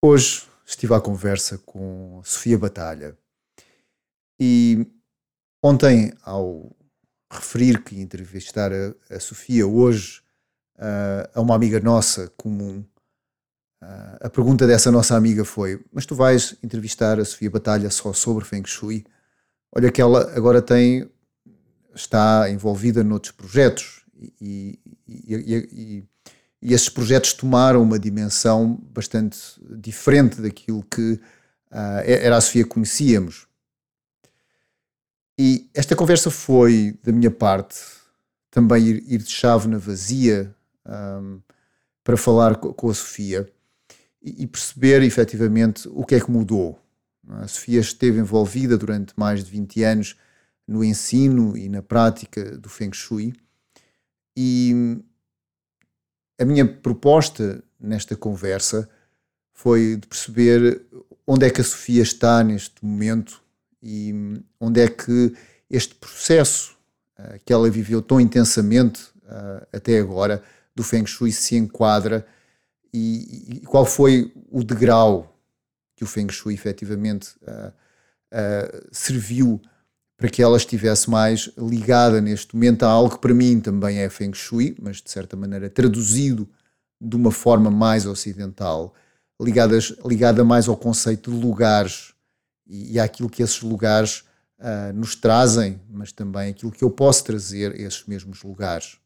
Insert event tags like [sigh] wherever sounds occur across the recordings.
Hoje estive à conversa com Sofia Batalha e ontem, ao referir que entrevistar a, a Sofia hoje uh, a uma amiga nossa comum, uh, a pergunta dessa nossa amiga foi: Mas tu vais entrevistar a Sofia Batalha só sobre Feng Shui? Olha que ela agora tem, está envolvida noutros projetos e, e, e, e e esses projetos tomaram uma dimensão bastante diferente daquilo que uh, era a Sofia conhecíamos. E esta conversa foi, da minha parte, também ir, ir de chave na vazia um, para falar com a Sofia e, e, perceber efetivamente o que é que mudou. A Sofia esteve envolvida durante mais de 20 anos no ensino e na prática do Feng Shui e a minha proposta nesta conversa foi de perceber onde é que a Sofia está neste momento e onde é que este processo uh, que ela viveu tão intensamente uh, até agora do Feng Shui se enquadra e, e, qual foi o degrau que o Feng Shui efetivamente uh, serviu para que ela estivesse mais ligada neste momento a algo que para mim também é Feng Shui, mas de certa maneira traduzido de uma forma mais ocidental, ligadas, ligada mais ao conceito de lugares e, e àquilo que esses lugares uh, nos trazem, mas também aquilo que eu posso trazer a esses mesmos lugares.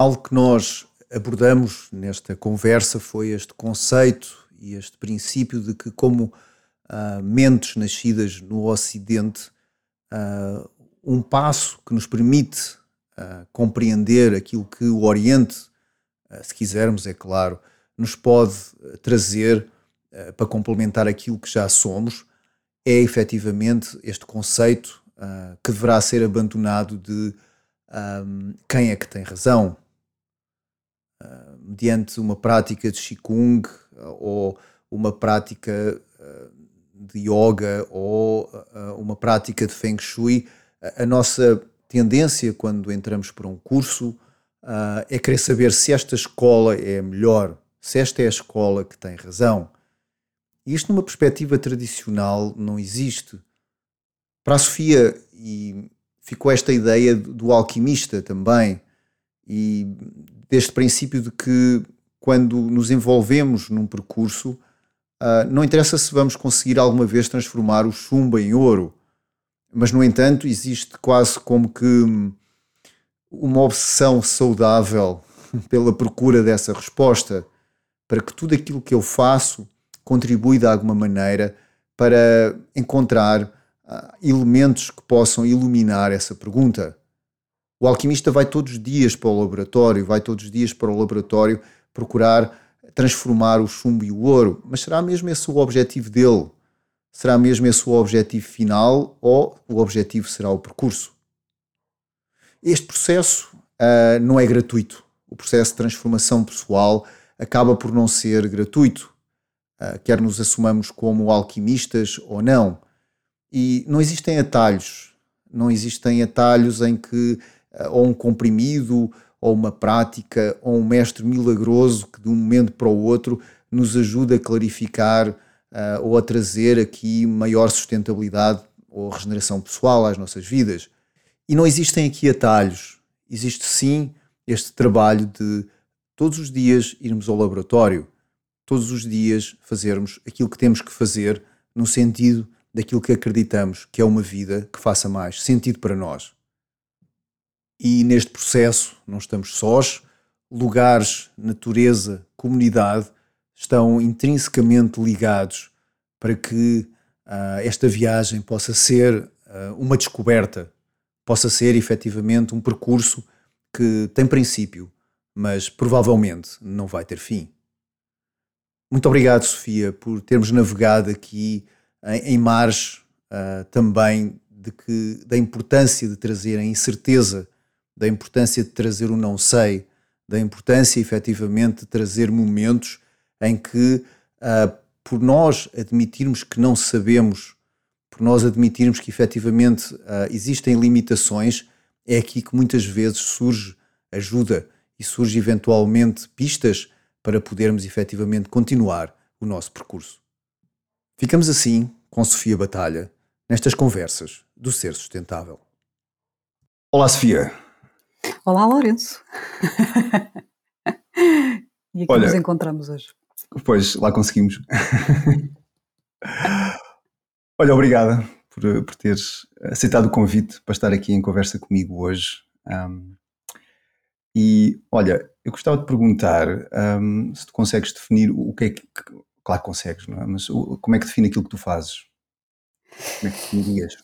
Algo que nós abordamos nesta conversa foi este conceito e este princípio de que, como uh, mentes nascidas no Ocidente, uh, um passo que nos permite uh, compreender aquilo que o Oriente, uh, se quisermos, é claro, nos pode trazer para complementar aquilo que já somos, é efetivamente este conceito que deverá ser abandonado de quem é que tem razão. mediante uma prática de Qigong ou uma prática de yoga ou uh, uma prática de Feng Shui, a, nossa tendência quando entramos para um curso uh, é querer saber se esta escola é a melhor, se esta é a escola que tem razão. E isto, numa perspectiva tradicional, não existe. Para a Sofia, e ficou esta ideia do alquimista também, e deste princípio de que quando nos envolvemos num percurso, Uh, não interessa se vamos conseguir alguma vez transformar o chumbo em ouro, mas no entanto existe quase como que hum, uma obsessão saudável [laughs] pela procura dessa resposta, para que tudo aquilo que eu faço contribui de alguma maneira para encontrar uh, elementos que possam iluminar essa pergunta. O alquimista vai todos os dias para o laboratório, vai todos os dias para o laboratório procurar transformar o chumbo e o ouro, mas será mesmo esse o objetivo dele? Será mesmo esse o objetivo final ou o objetivo será o percurso? Este processo uh, não é gratuito. O processo de transformação pessoal acaba por não ser gratuito, uh, quer nos assumamos como alquimistas ou não. E não existem atalhos. Não existem atalhos em que uh, ou um comprimido ou uma prática, ou um mestre milagroso que de um momento para o outro nos ajuda a clarificar uh, ou a trazer aqui maior sustentabilidade ou regeneração pessoal às nossas vidas. E não existem aqui atalhos. Existe sim este trabalho de todos os dias irmos ao laboratório, todos os dias fazermos aquilo que temos que fazer no sentido daquilo que acreditamos que é uma vida que faça mais sentido para nós. E neste processo não estamos sós, lugares, natureza, comunidade estão intrinsecamente ligados para que uh, esta viagem possa ser uh, uma descoberta, possa ser efetivamente um percurso que tem princípio, mas provavelmente não vai ter fim. Muito obrigado, Sofia, por termos navegado aqui em, em mares uh, também de que, da importância de trazer a incerteza da importância de trazer o não sei, da importância efetivamente de trazer momentos em que, uh, por nós admitirmos que não sabemos, por nós admitirmos que efetivamente uh, existem limitações, é aqui que muitas vezes surge ajuda e surge eventualmente pistas para podermos efetivamente continuar o nosso percurso. Ficamos assim com Sofia Batalha nestas conversas do Ser Sustentável. Olá, Sofia. Olá, Lourenço. [laughs] e aqui Olha, nos encontramos hoje. Pois, lá conseguimos. Olha, obrigada por, por teres aceitado o convite para estar aqui em conversa comigo hoje. Um, e olha, eu gostava de perguntar um, se tu consegues definir o que é que. Claro que consegues, não é? Mas o, como é que define aquilo que tu fazes? Como é que definirias?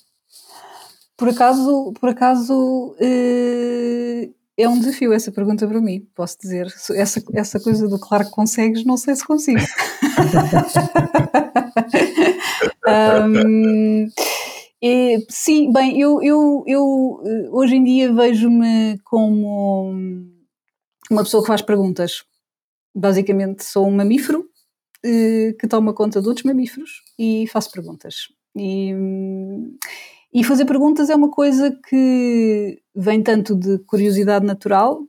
Por acaso, por acaso eh, é um desafio essa pergunta para mim, posso dizer. Essa, essa coisa do claro que consegues, não sei se consigo. [laughs] um, e, sim, bem, eu, eu, eu eh, hoje em dia vejo-me como uma pessoa que faz perguntas. Basicamente, sou um mamífero eh, que toma conta de outros mamíferos e faço perguntas. E, e fazer perguntas é uma coisa que vem tanto de curiosidade natural,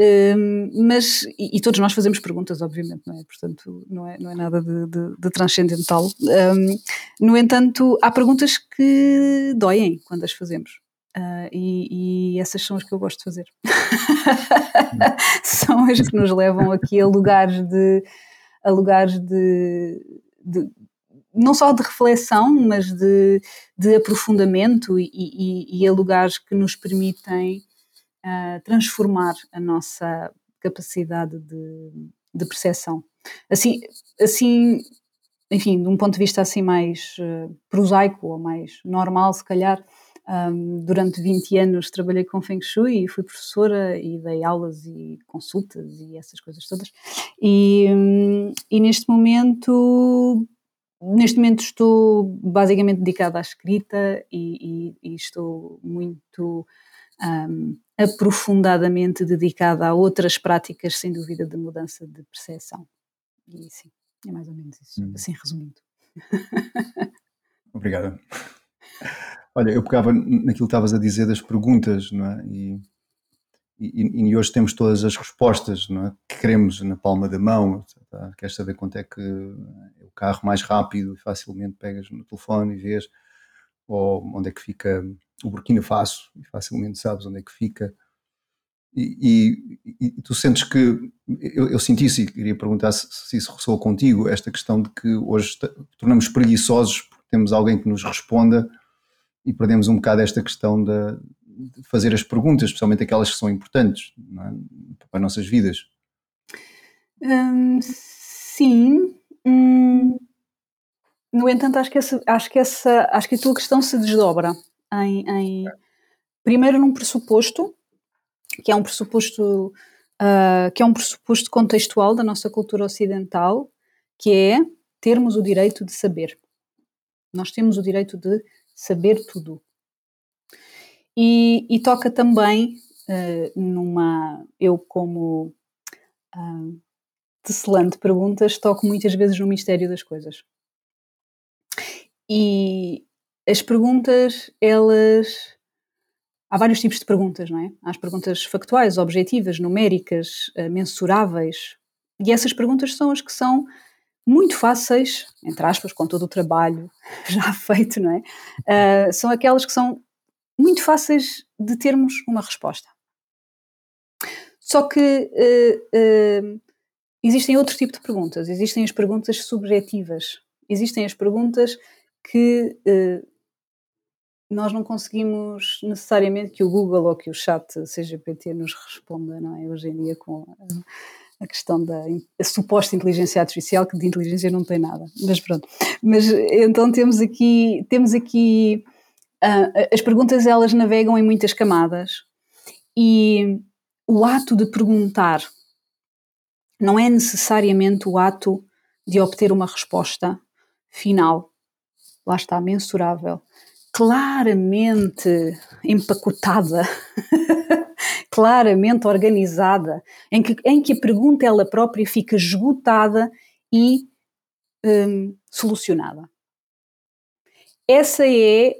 um, mas, e, todos nós fazemos perguntas, obviamente, não é? Portanto, não é, não é nada de, de, de transcendental. Um, no entanto, há perguntas que doem quando as fazemos. Uh, e, e, essas são as que eu gosto de fazer. [laughs] são as que nos levam aqui a lugares de. A lugares de, de não só de reflexão, mas de, de aprofundamento e, e, e a lugares que nos permitem uh, transformar a nossa capacidade de, de percepção. Assim, assim, enfim, de um ponto de vista assim mais uh, prosaico ou mais normal, se calhar, um, durante 20 anos trabalhei com Feng Shui e fui professora e dei aulas e consultas e essas coisas todas. E, um, e neste momento neste momento estou basicamente dedicada à escrita e, e, e estou muito um, aprofundadamente dedicada a outras práticas, sem dúvida, de mudança de percepção. E sim, é mais ou menos isso, hum. assim resumindo. Obrigada. Olha, eu pegava naquilo que estavas a dizer das perguntas, não é? E, e, e, hoje temos todas as respostas é? que queremos na palma da mão. Tá? Queres saber quanto é que é o carro mais rápido e facilmente pegas no telefone e vês, ou onde é que fica o Burkina Faso e facilmente sabes onde é que fica. E, e, e tu sentes que eu, eu, senti isso e queria perguntar se, se isso ressoa contigo, esta questão de que hoje tornamos preguiçosos porque temos alguém que nos responda e perdemos um bocado esta questão de fazer as perguntas, especialmente aquelas que são importantes é? para as nossas vidas. Hum, sim. Hum, no entanto, acho que, essa, acho, que essa, acho que a tua questão se desdobra em, em primeiro num pressuposto, que é um pressuposto uh, que é um pressuposto contextual da nossa cultura ocidental, que é termos o direito de saber. Nós temos o direito de saber tudo. E, e toca também uh, numa. Eu, como uh, tecelante perguntas, toco muitas vezes no mistério das coisas. E as perguntas, elas. Há vários tipos de perguntas, não é? Há as perguntas factuais, objetivas, numéricas, uh, mensuráveis. E essas perguntas são as que são muito fáceis, entre aspas, com todo o trabalho [laughs] já feito, não é? Uh, são aquelas que são muito fáceis de termos uma resposta. Só que uh, uh, existem outro tipo de perguntas. Existem as perguntas subjetivas. Existem as perguntas que uh, nós não conseguimos necessariamente que o Google ou que o chat CGPT nos responda, não é? Hoje em dia com a, a questão da a suposta inteligência artificial, que de inteligência não tem nada. Mas pronto. Mas então temos aqui, temos aqui uh, as perguntas elas navegam em muitas camadas e o ato de perguntar não é necessariamente o ato de obter uma resposta final lá está, mensurável, claramente empacotada, [laughs] claramente organizada, em que, em que a pergunta ela própria fica esgotada e hum, solucionada. Essa é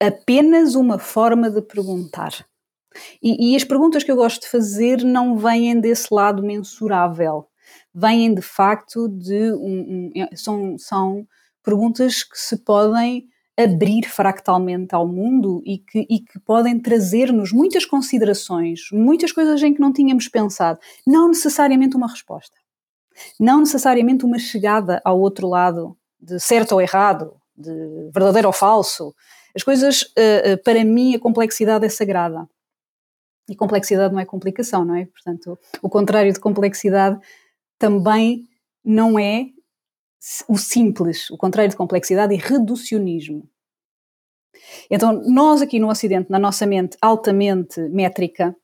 apenas uma forma de perguntar. E, e, as perguntas que eu gosto de fazer não vêm desse lado mensurável, vêm de facto de um, um, é, são, são perguntas que se podem abrir fractalmente ao mundo e que, e que podem trazer-nos muitas considerações, muitas coisas em que não tínhamos pensado, não necessariamente uma resposta, não necessariamente uma chegada ao outro lado de certo ou errado, de verdadeiro ou falso. As coisas, eh, eh, para mim, a complexidade é sagrada. E complexidade não é complicação, não é? Portanto, o contrário de complexidade também não é o simples, o contrário de complexidade e reducionismo. Então, nós aqui no Ocidente, na nossa mente altamente métrica,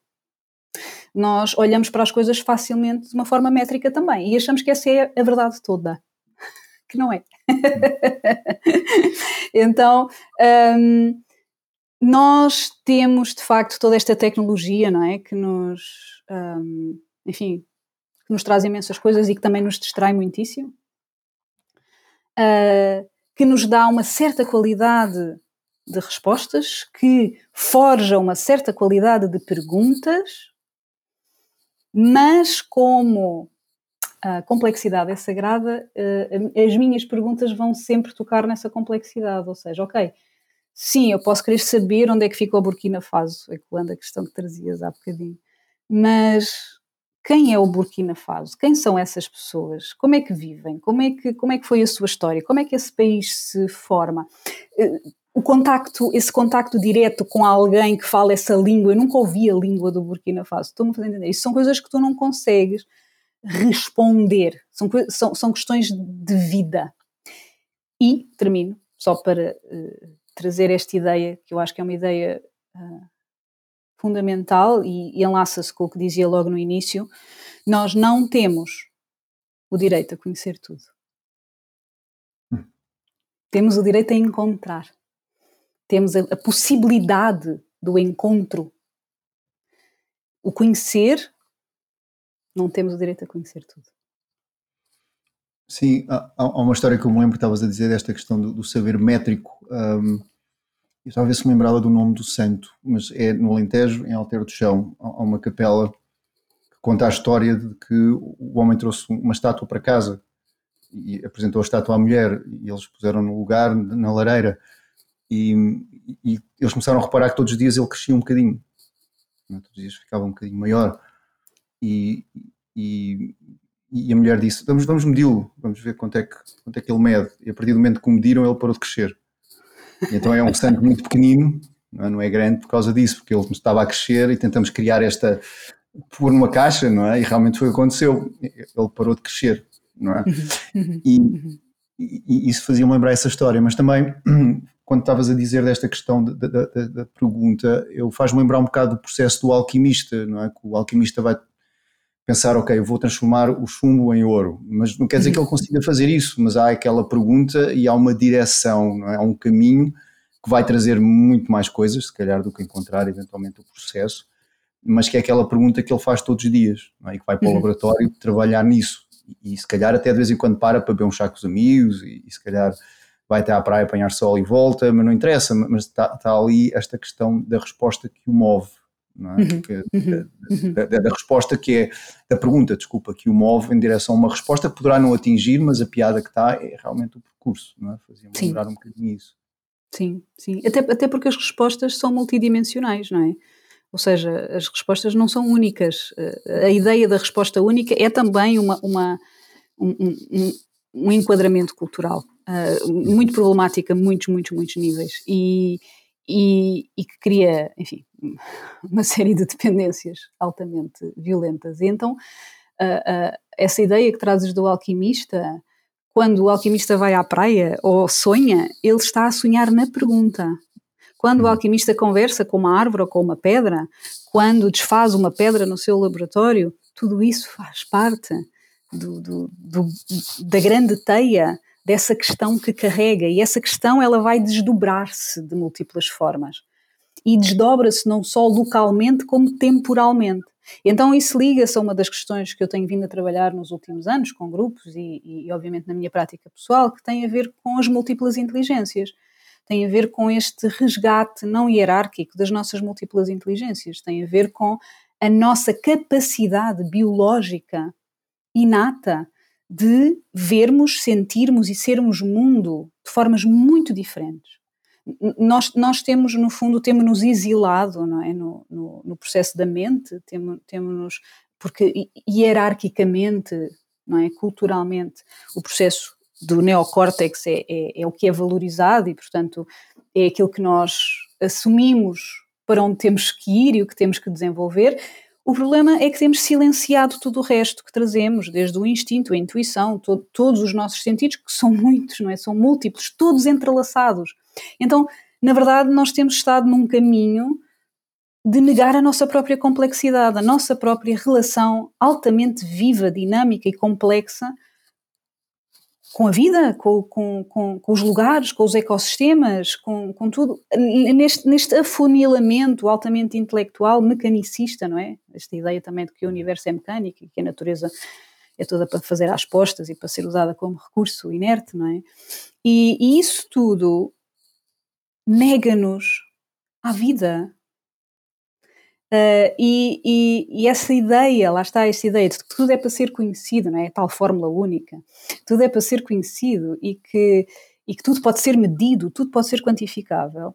nós olhamos para as coisas facilmente de uma forma métrica também e achamos que essa é a verdade toda, que não é. [laughs] então, um, nós temos de facto toda esta tecnologia, não é, que nos, um, enfim, que nos traz imensas coisas e que também nos distrai muitíssimo uh, que nos dá uma certa qualidade de respostas, que forja uma certa qualidade de perguntas, mas como a complexidade é sagrada, uh, as minhas perguntas vão sempre tocar nessa complexidade, ou seja, ok, sim, eu posso querer saber onde é que fica o Burkina Faso, ecoando a questão que trazias há bocadinho, mas quem é o Burkina Faso? Quem são essas pessoas? Como é que vivem? Como é que, como é que foi a sua história? Como é que esse país se forma? Eh, o contacto, esse contacto direto com alguém que fala essa língua, eu nunca ouvi a língua do Burkina Faso, estou-me a fazer entender. Isso são coisas que tu não consegues responder, são, são, são questões de vida. E, termino, só para uh, trazer esta ideia, que eu acho que é uma ideia uh, fundamental e, e enlaça-se com o que dizia logo no início, nós não temos o direito a conhecer tudo. Hum. Temos o direito a encontrar. Temos a, a possibilidade do encontro. O conhecer, não temos o direito a conhecer tudo. Sim, há, há uma história que eu me lembro que estavas a dizer desta questão do, do saber métrico. Um, eu ver se me lembrava do nome do santo, mas é no Alentejo, em Alter do Chão, há uma capela que conta a história de que o homem trouxe uma estátua para casa e apresentou a estátua à mulher e eles puseram no lugar, na lareira, e, e eles começaram a reparar que todos os dias ele crescia um bocadinho, é? todos os dias ficava um bocadinho maior, e, e, e a mulher disse, vamos, vamos medi-lo, vamos ver quanto é, que, quanto é que ele mede, e a partir do momento que o mediram ele parou de crescer. Então é um santo muito pequenino, não é? não é, grande por causa disso, porque ele estava a crescer e tentamos criar esta, pôr numa caixa, não é? E realmente foi o que aconteceu. Ele parou de crescer, não é? Uhum. E, e, e isso fazia-me lembrar essa história, mas também [clears throat] quando estavas a dizer desta questão da, da, da pergunta, eu faz-me lembrar um bocado do processo do alquimista, não é? Que o alquimista vai pensar, ok, eu vou transformar o chumbo em ouro, mas não quer dizer que ele consiga fazer isso, mas há aquela pergunta e há uma direção, não é? há um caminho que vai trazer muito mais coisas, se calhar, do que encontrar eventualmente o processo, mas que é aquela pergunta que ele faz todos os dias, é? e que vai para o uhum. laboratório trabalhar nisso, e, e, se calhar até de vez em quando para para beber um chá com os amigos, e, e se calhar vai até à praia apanhar sol e volta, mas não interessa, mas está, está ali esta questão da resposta que o move, é? uhum, que, uhum, uhum. da, da, da, resposta que é, da pergunta, desculpa, que o move em direção a uma resposta que poderá não atingir, mas a piada que está é realmente o percurso, não é? Fazia-me lembrar um bocadinho isso. Sim, sim, até, até porque as respostas são multidimensionais, não é? Ou seja, as respostas não são únicas. A ideia da resposta única é também uma, uma um, um, um, enquadramento cultural uh, muito problemática a muitos, muitos, muitos níveis. E, e, e, que cria, enfim, uma série de dependências altamente violentas. E então, uh, uh, essa ideia que trazes do alquimista, quando o alquimista vai à praia ou sonha, ele está a sonhar na pergunta. Quando o uhum. alquimista conversa com uma árvore ou com uma pedra, quando desfaz uma pedra no seu laboratório, tudo isso faz parte do, do, do, da grande teia dessa questão que carrega e essa questão ela vai desdobrar-se de múltiplas formas e desdobra-se não só localmente como temporalmente. Então isso liga-se a uma das questões que eu tenho vindo a trabalhar nos últimos anos com grupos e, e, obviamente na minha prática pessoal que tem a ver com as múltiplas inteligências, tem a ver com este resgate não hierárquico das nossas múltiplas inteligências, tem a ver com a nossa capacidade biológica inata de vermos, sentirmos e sermos mundo de formas muito diferentes. Nós, nós temos, no fundo, temos-nos exilado não é? no, no, no processo da mente, temos, temos porque hierarquicamente, não é? culturalmente, o processo do neocórtex é, é, é, o que é valorizado e, portanto, é aquilo que nós assumimos para onde temos que ir e o que temos que desenvolver, o problema é que temos silenciado tudo o resto que trazemos, desde o instinto, a intuição, to todos os nossos sentidos, que são muitos, não é? São múltiplos, todos entrelaçados. Então, na verdade, nós temos estado num caminho de negar a nossa própria complexidade, a nossa própria relação altamente viva, dinâmica e complexa com a vida, com, com, com, com, os lugares, com os ecossistemas, com, tudo, neste, neste afunilamento altamente intelectual, mecanicista, não é? Esta ideia também de que o universo é mecânico e que a natureza é toda para fazer as postas e para ser usada como recurso inerte, não é? E, e isso tudo nega-nos à vida, Uh, e, e, e, essa ideia, lá está essa ideia de que tudo é para ser conhecido, não é? A tal fórmula única. Tudo é para ser conhecido e que, e que tudo pode ser medido, tudo pode ser quantificável.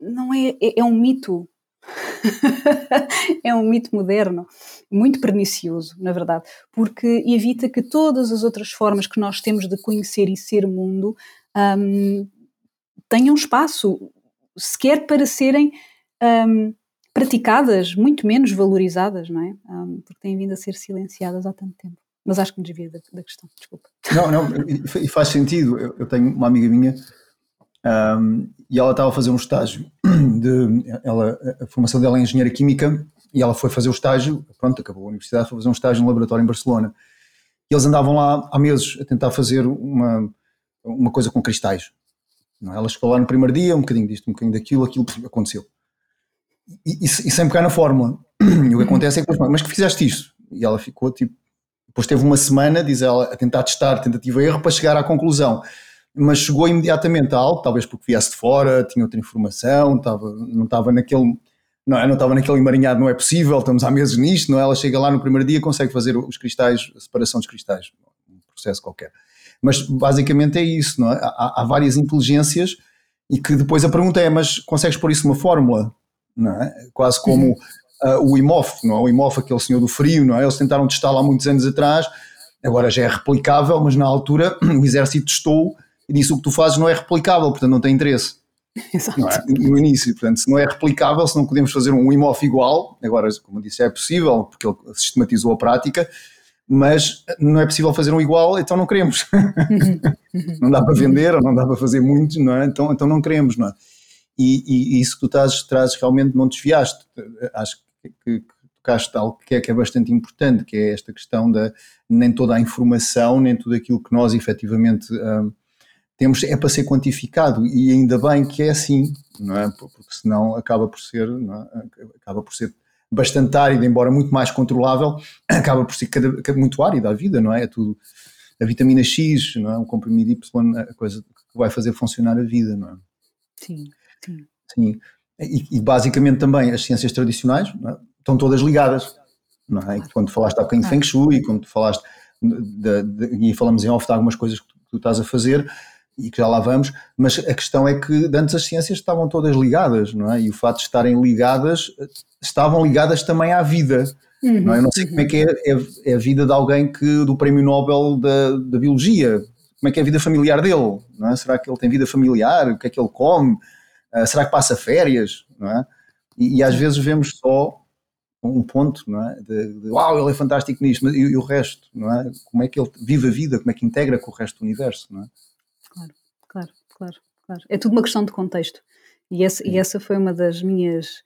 Não é, é, é um mito. [laughs] é um mito moderno, muito pernicioso, na verdade, porque evita que todas as outras formas que nós temos de conhecer e ser mundo um, tenham espaço, sequer para serem um, praticadas, muito menos valorizadas, não é? Um, porque têm vindo a ser silenciadas há tanto tempo. Mas acho que me desvia da, da questão, desculpa. Não, não, e faz sentido. Eu, eu tenho uma amiga minha um, e ela estava a fazer um estágio de. Ela, a formação dela é engenheira química e ela foi fazer o estágio, pronto, acabou a universidade, foi fazer um estágio no laboratório em Barcelona. E eles andavam lá há meses a tentar fazer uma, uma coisa com cristais. Não, é? ela chegou lá no primeiro dia, um bocadinho disto, um bocadinho daquilo, aquilo aconteceu e, e, e sem pegar na fórmula. E o que acontece é que, mas que fizeste isto? E ela ficou tipo, depois teve uma semana, diz ela, a tentar testar tentativa e erro para chegar à conclusão. Mas chegou imediatamente a algo, talvez porque viesse de fora, tinha outra informação, estava, não estava naquele. Não, é, não estava naquele emaranhado, não é possível, estamos há meses nisto, não é? Ela chega lá no primeiro dia consegue fazer os cristais, a separação dos cristais, um processo qualquer. Mas basicamente é isso, não é? Há, há várias inteligências e que depois a pergunta é: mas consegues pôr isso numa fórmula? não é? Quase como uh, o IMOF, não é? O IMOF, aquele senhor do frio, não é? Eles tentaram testar lá muitos anos atrás, agora já é replicável, mas na altura [clears throat] o exército testou e disse o que tu fazes não é replicável, portanto não tem interesse. [laughs] Exato. É? No início, portanto, se não é replicável, se não podemos fazer um IMOF igual, agora, como disse, é possível, porque ele sistematizou a prática, mas não é possível fazer um igual, então não queremos. Uhum. [laughs] Não dá para vender, ou não dá para fazer muitos, não é? Então, então não queremos, não é? e, e isso que tu trazes, trazes realmente não desviaste. Acho que, que, que tocaste algo que é, que é bastante importante, que é esta questão da nem toda a informação, nem tudo aquilo que nós efetivamente um, temos é para ser quantificado e ainda bem que é assim, não é? Porque senão acaba por ser, é? acaba por ser bastante árido, embora muito mais controlável, [clears throat] acaba por ser cada, muito árido a vida, não é? É tudo a vitamina X, não é? O comprimido Y, a coisa que vai fazer funcionar a vida, não é? Sim. Sim. Sim. E, e, basicamente também as ciências tradicionais é? estão todas ligadas. Não é? Quando falaste há bocadinho de Feng Shui, quando falaste de, de, e falamos em off de algumas coisas que tu, tu, estás a fazer e que já lá vamos, mas a questão é que antes as ciências estavam todas ligadas, não é? E o fato de estarem ligadas, estavam ligadas também à vida. Uhum. Não é? Eu não sei como é que é, é, é, a vida de alguém que do Prémio Nobel da, da Biologia, como é que é a vida familiar dele, não é? Será que ele tem vida familiar? O que é que ele come? Uh, será que passa férias? Não é? E, e, às vezes vemos só um ponto, não é? De, de uau, ele é fantástico nisto, mas e, e, o resto, não é? Como é que ele vive a vida, como é que integra com o resto do universo, não é? Claro, claro, claro, claro. É tudo uma questão de contexto. E essa, e essa foi uma das minhas,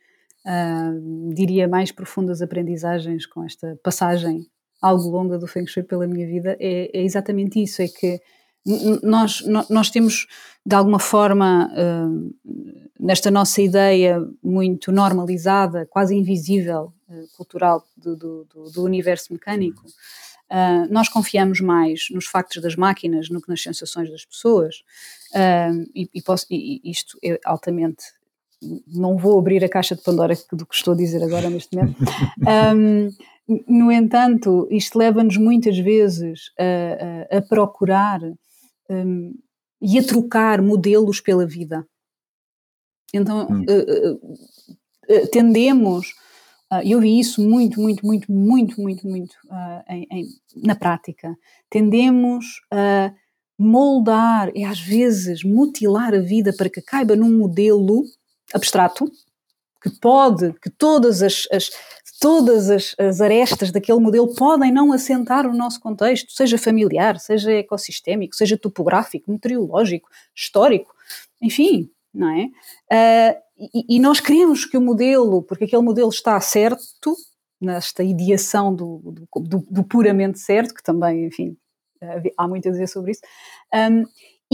uh, diria, mais profundas aprendizagens com esta passagem algo longa do Feng Shui pela minha vida, é, é exatamente isso, é que nós, nós temos, de alguma forma, uh, nesta nossa ideia muito normalizada, quase invisível, uh, cultural do, do, do, universo mecânico, uh, nós confiamos mais nos factos das máquinas do que nas sensações das pessoas. E, e, posso, e, isto é altamente. Não vou abrir a caixa de Pandora do que estou a dizer agora neste momento. [laughs] Um, no entanto, isto leva-nos muitas vezes a, a, a procurar um, e a trocar modelos pela vida. Então, hum. uh, uh, tendemos, e eu vi isso muito, muito, muito, muito, muito, muito em, em, na prática, tendemos a moldar e às vezes mutilar a vida para que caiba num modelo abstrato, que pode, que todas as, as todas as, as, arestas daquele modelo podem não assentar o nosso contexto, seja familiar, seja ecossistémico, seja topográfico, meteorológico, histórico, enfim, não é? Uh, e, e, nós queremos que o modelo, porque aquele modelo está certo, nesta ideação do, do, do, puramente certo, que também, enfim, há muito a dizer sobre isso, um,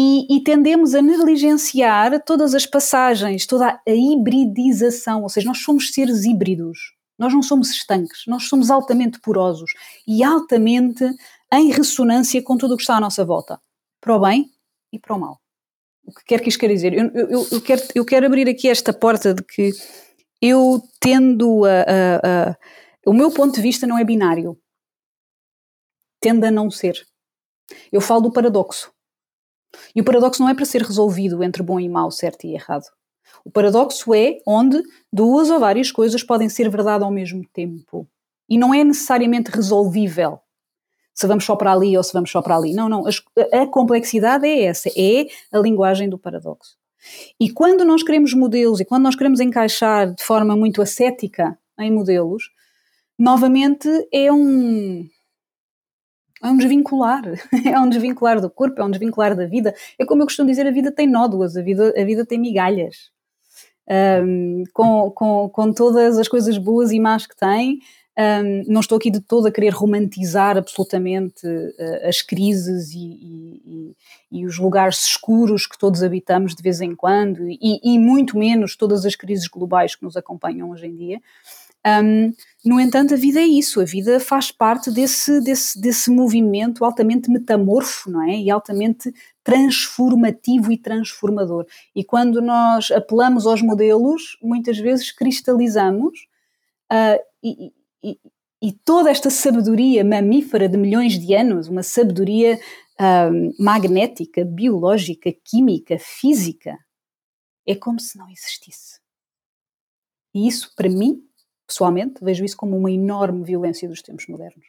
e, e, tendemos a negligenciar todas as passagens, toda a hibridização, ou seja, nós somos seres híbridos, nós não somos estanques, nós somos altamente porosos e altamente em ressonância com tudo o que está à nossa volta, para o bem e para o mal. O que quer que isto quer dizer? Eu, eu, eu, quero, eu quero abrir aqui esta porta de que eu tendo a, a, a. O meu ponto de vista não é binário. Tende a não ser. Eu falo do paradoxo. E o paradoxo não é para ser resolvido entre bom e mau, certo e errado. O paradoxo é onde duas ou várias coisas podem ser verdade ao mesmo tempo. E não é necessariamente resolvível. Se vamos só para ali ou se vamos só para ali. Não, não. A, a complexidade é essa. É a linguagem do paradoxo. E quando nós queremos modelos e quando nós queremos encaixar de forma muito ascética em modelos, novamente é um é um desvincular, [laughs] é um desvincular do corpo, é um desvincular da vida. É como eu costumo dizer, a vida tem nódoas, a vida, a vida tem migalhas. Um, com, com, com todas as coisas boas e más que tem, um, não estou aqui de todo a querer romantizar absolutamente uh, as crises e, e, e, e, os lugares escuros que todos habitamos de vez em quando, e, muito menos todas as crises globais que nos acompanham hoje em dia. Um, no entanto, a vida é isso, a vida faz parte desse, desse, desse movimento altamente metamorfo, não é? E altamente transformativo e transformador. E quando nós apelamos aos modelos, muitas vezes cristalizamos uh, e, e, e, toda esta sabedoria mamífera de milhões de anos, uma sabedoria uh, magnética, biológica, química, física, é como se não existisse. E isso, para mim, pessoalmente, vejo isso como uma enorme violência dos tempos modernos.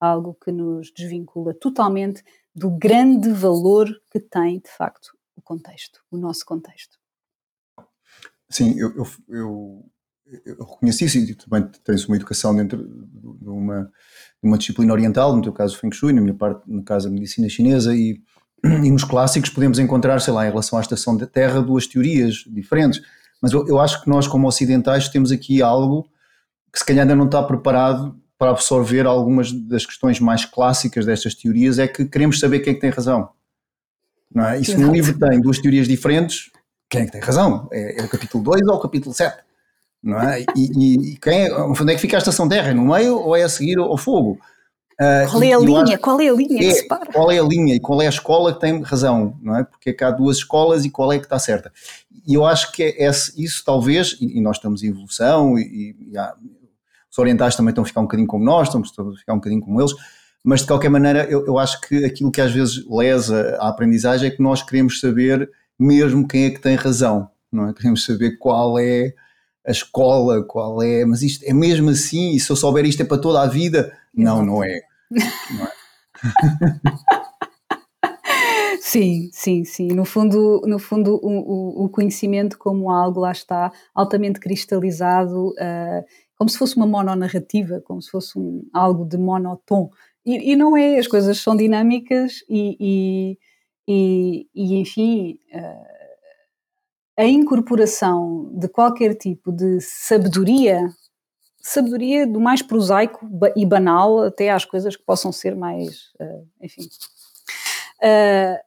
Algo que nos desvincula totalmente do grande valor que tem, de facto, o contexto, o nosso contexto. Sim, eu, eu, eu, eu reconheci isso e também tens uma educação dentro de uma, de uma disciplina oriental, no teu caso Feng Shui, na minha parte, no caso a medicina chinesa, e, [clears throat] e nos clássicos podemos encontrar, sei lá, em relação à estação da Terra, duas teorias diferentes. Mas eu, eu acho que nós, como ocidentais, temos aqui algo que se calhar ainda não está preparado para absorver algumas das questões mais clássicas destas teorias, é que queremos saber quem é que tem razão. Não é? E se um livro tem duas teorias diferentes, quem é que tem razão? É, é o capítulo 2 ou o capítulo 7? Não é? E, e, e quem é, onde é que fica a estação terra? É no meio ou é a seguir ao fogo? Uh, qual é a linha? Qual é a linha é? Qual é a linha e qual é a escola que tem razão, não é? Porque é que há duas escolas e qual é que está certa. E eu acho que é, isso talvez, e, nós estamos em evolução e, e há, os orientais também estão a ficar um bocadinho como nós, estamos a ficar um bocadinho como eles, mas de qualquer maneira eu, eu acho que aquilo que às vezes lesa a aprendizagem é que nós queremos saber mesmo quem é que tem razão, não é? Queremos saber qual é a escola, qual é, mas isto é mesmo assim, e se eu souber isto é para toda a vida? Não, não é. Não é. [laughs] Sim, sim, sim. No fundo, no fundo o, o, conhecimento como algo lá está altamente cristalizado uh, como se fosse uma mononarrativa, como se fosse um, algo de monotom. E, e, não é, as coisas são dinâmicas e, e, e enfim, uh, a incorporação de qualquer tipo de sabedoria, sabedoria do mais prosaico e banal até às coisas que possam ser mais, uh, enfim, uh,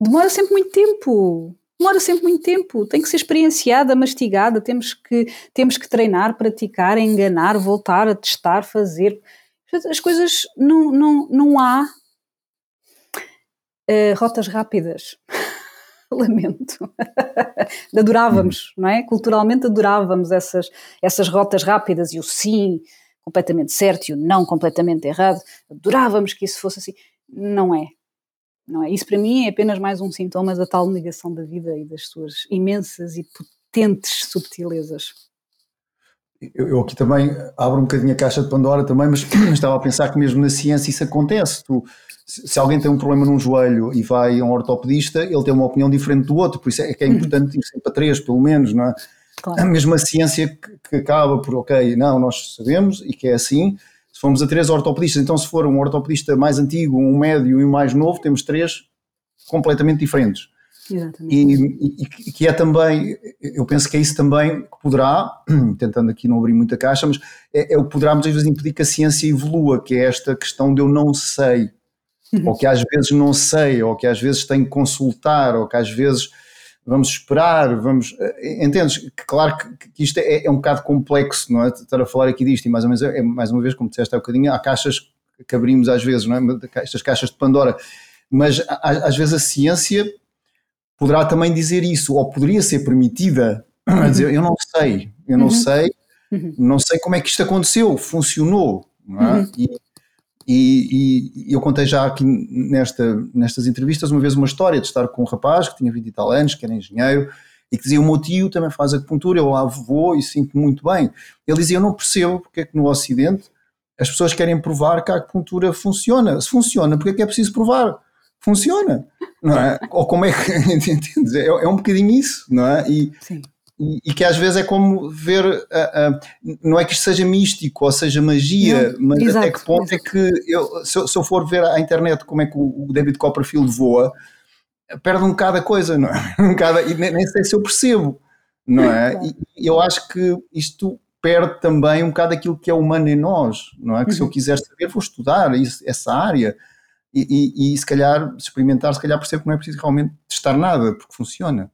demora sempre muito tempo demora sempre muito tempo, tem que ser experienciada, mastigada, temos que, temos que treinar, praticar, enganar, voltar a testar, fazer. As coisas não, não, não há uh, rotas rápidas. [laughs] Lamento. [laughs] adorávamos, não é? Culturalmente adorávamos essas, essas rotas rápidas e o sim, completamente certo e o não completamente errado, adorávamos que isso fosse assim. Não é. Não é. Isso para mim é apenas mais um sintoma da tal negação da vida e das suas imensas e potentes subtilezas. Eu, aqui também abro um bocadinho a caixa de Pandora também, mas [clears throat] estava a pensar que mesmo na ciência isso acontece. Tu, se alguém tem um problema num joelho e vai a um ortopedista, ele tem uma opinião diferente do outro, por isso é que é importante ir sempre a três, pelo menos, não é? Claro. A mesma ciência que, acaba por, ok, não, nós sabemos e que é assim, se formos a três ortopedistas, então se for um ortopedista mais antigo, um médio e um mais novo, temos três completamente diferentes. Exatamente. E, e, que é também, eu penso que é isso também que poderá, [clears throat] tentando aqui não abrir muita caixa, mas é, é o que poderá muitas vezes impedir que a ciência evolua, que é esta questão de eu não sei, uhum. ou que às vezes não sei, ou que às vezes tenho que consultar, ou que às vezes vamos esperar, vamos. Eh, entendes? Que, claro que, que isto é, é, um bocado complexo, não é? Estar a falar aqui disto, e mais ou menos, é, mais uma vez, como disseste há bocadinho, há caixas que abrimos às vezes, não é? Estas caixas de Pandora. Mas às vezes a ciência poderá também dizer isso, ou poderia ser permitida [clears throat] a dizer: Eu não sei, eu não uhum. sei, uhum. não sei como é que isto aconteceu, funcionou, não é? Uhum. E, e, e, eu contei já aqui nesta, nestas entrevistas uma vez uma história de estar com um rapaz que tinha 20 e tal anos, que era engenheiro, e que dizia: O meu tio também faz acupuntura, eu lá vou e sinto muito bem. Ele dizia: Eu não percebo porque é que no Ocidente as pessoas querem provar que a acupuntura funciona. Se funciona, porque é que é preciso provar? Funciona, não é? [laughs] Ou como é que. [laughs] É, é um bocadinho isso, não é? E, Sim e, e, que às vezes é como ver, uh, uh, não é que isto seja místico ou seja magia, não, mas exato, até que ponto é exato. é que eu, se, eu, se, eu, for ver à internet como é que o, o David Copperfield voa, perde um bocado a coisa, não é? [laughs] Um bocado, e nem, nem sei se eu percebo, não é? E eu acho que isto perde também um bocado aquilo que é humano em nós, não é? Que uhum. se eu uhum. quiser saber, vou estudar isso, essa área. E, e, e, se calhar experimentar, se calhar percebo que não é preciso realmente testar nada, porque funciona.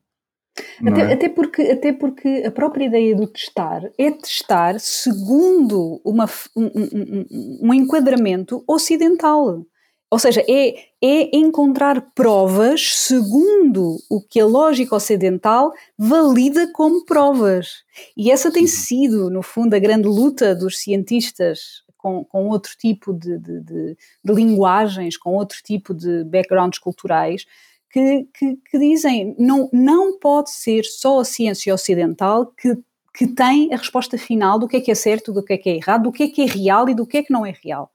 Até, é? até, porque, até porque a própria ideia do testar é testar segundo uma, um, um, um enquadramento ocidental. Ou seja, é, é encontrar provas segundo o que a lógica ocidental valida como provas. E essa tem sido, no fundo, a grande luta dos cientistas com, com outro tipo de, de, de, de linguagens, com outro tipo de backgrounds culturais, que, que, que dizem não, não pode ser só a ciência ocidental que que tem a resposta final do que é que é certo, do que é que é errado, do que é que é real e do que é que não é real.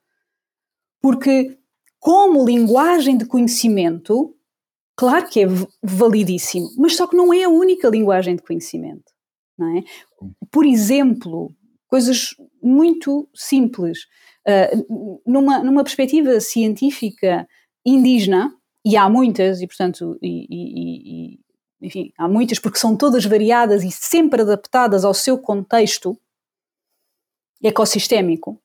Porque, como linguagem de conhecimento, claro que é validíssimo, mas só que não é a única linguagem de conhecimento. Não é? Por exemplo, coisas muito simples. Uh, numa, numa perspectiva científica indígena, e há muitas, e portanto, e, e, e, enfim, há muitas porque são todas variadas e sempre adaptadas ao seu contexto ecossistémico.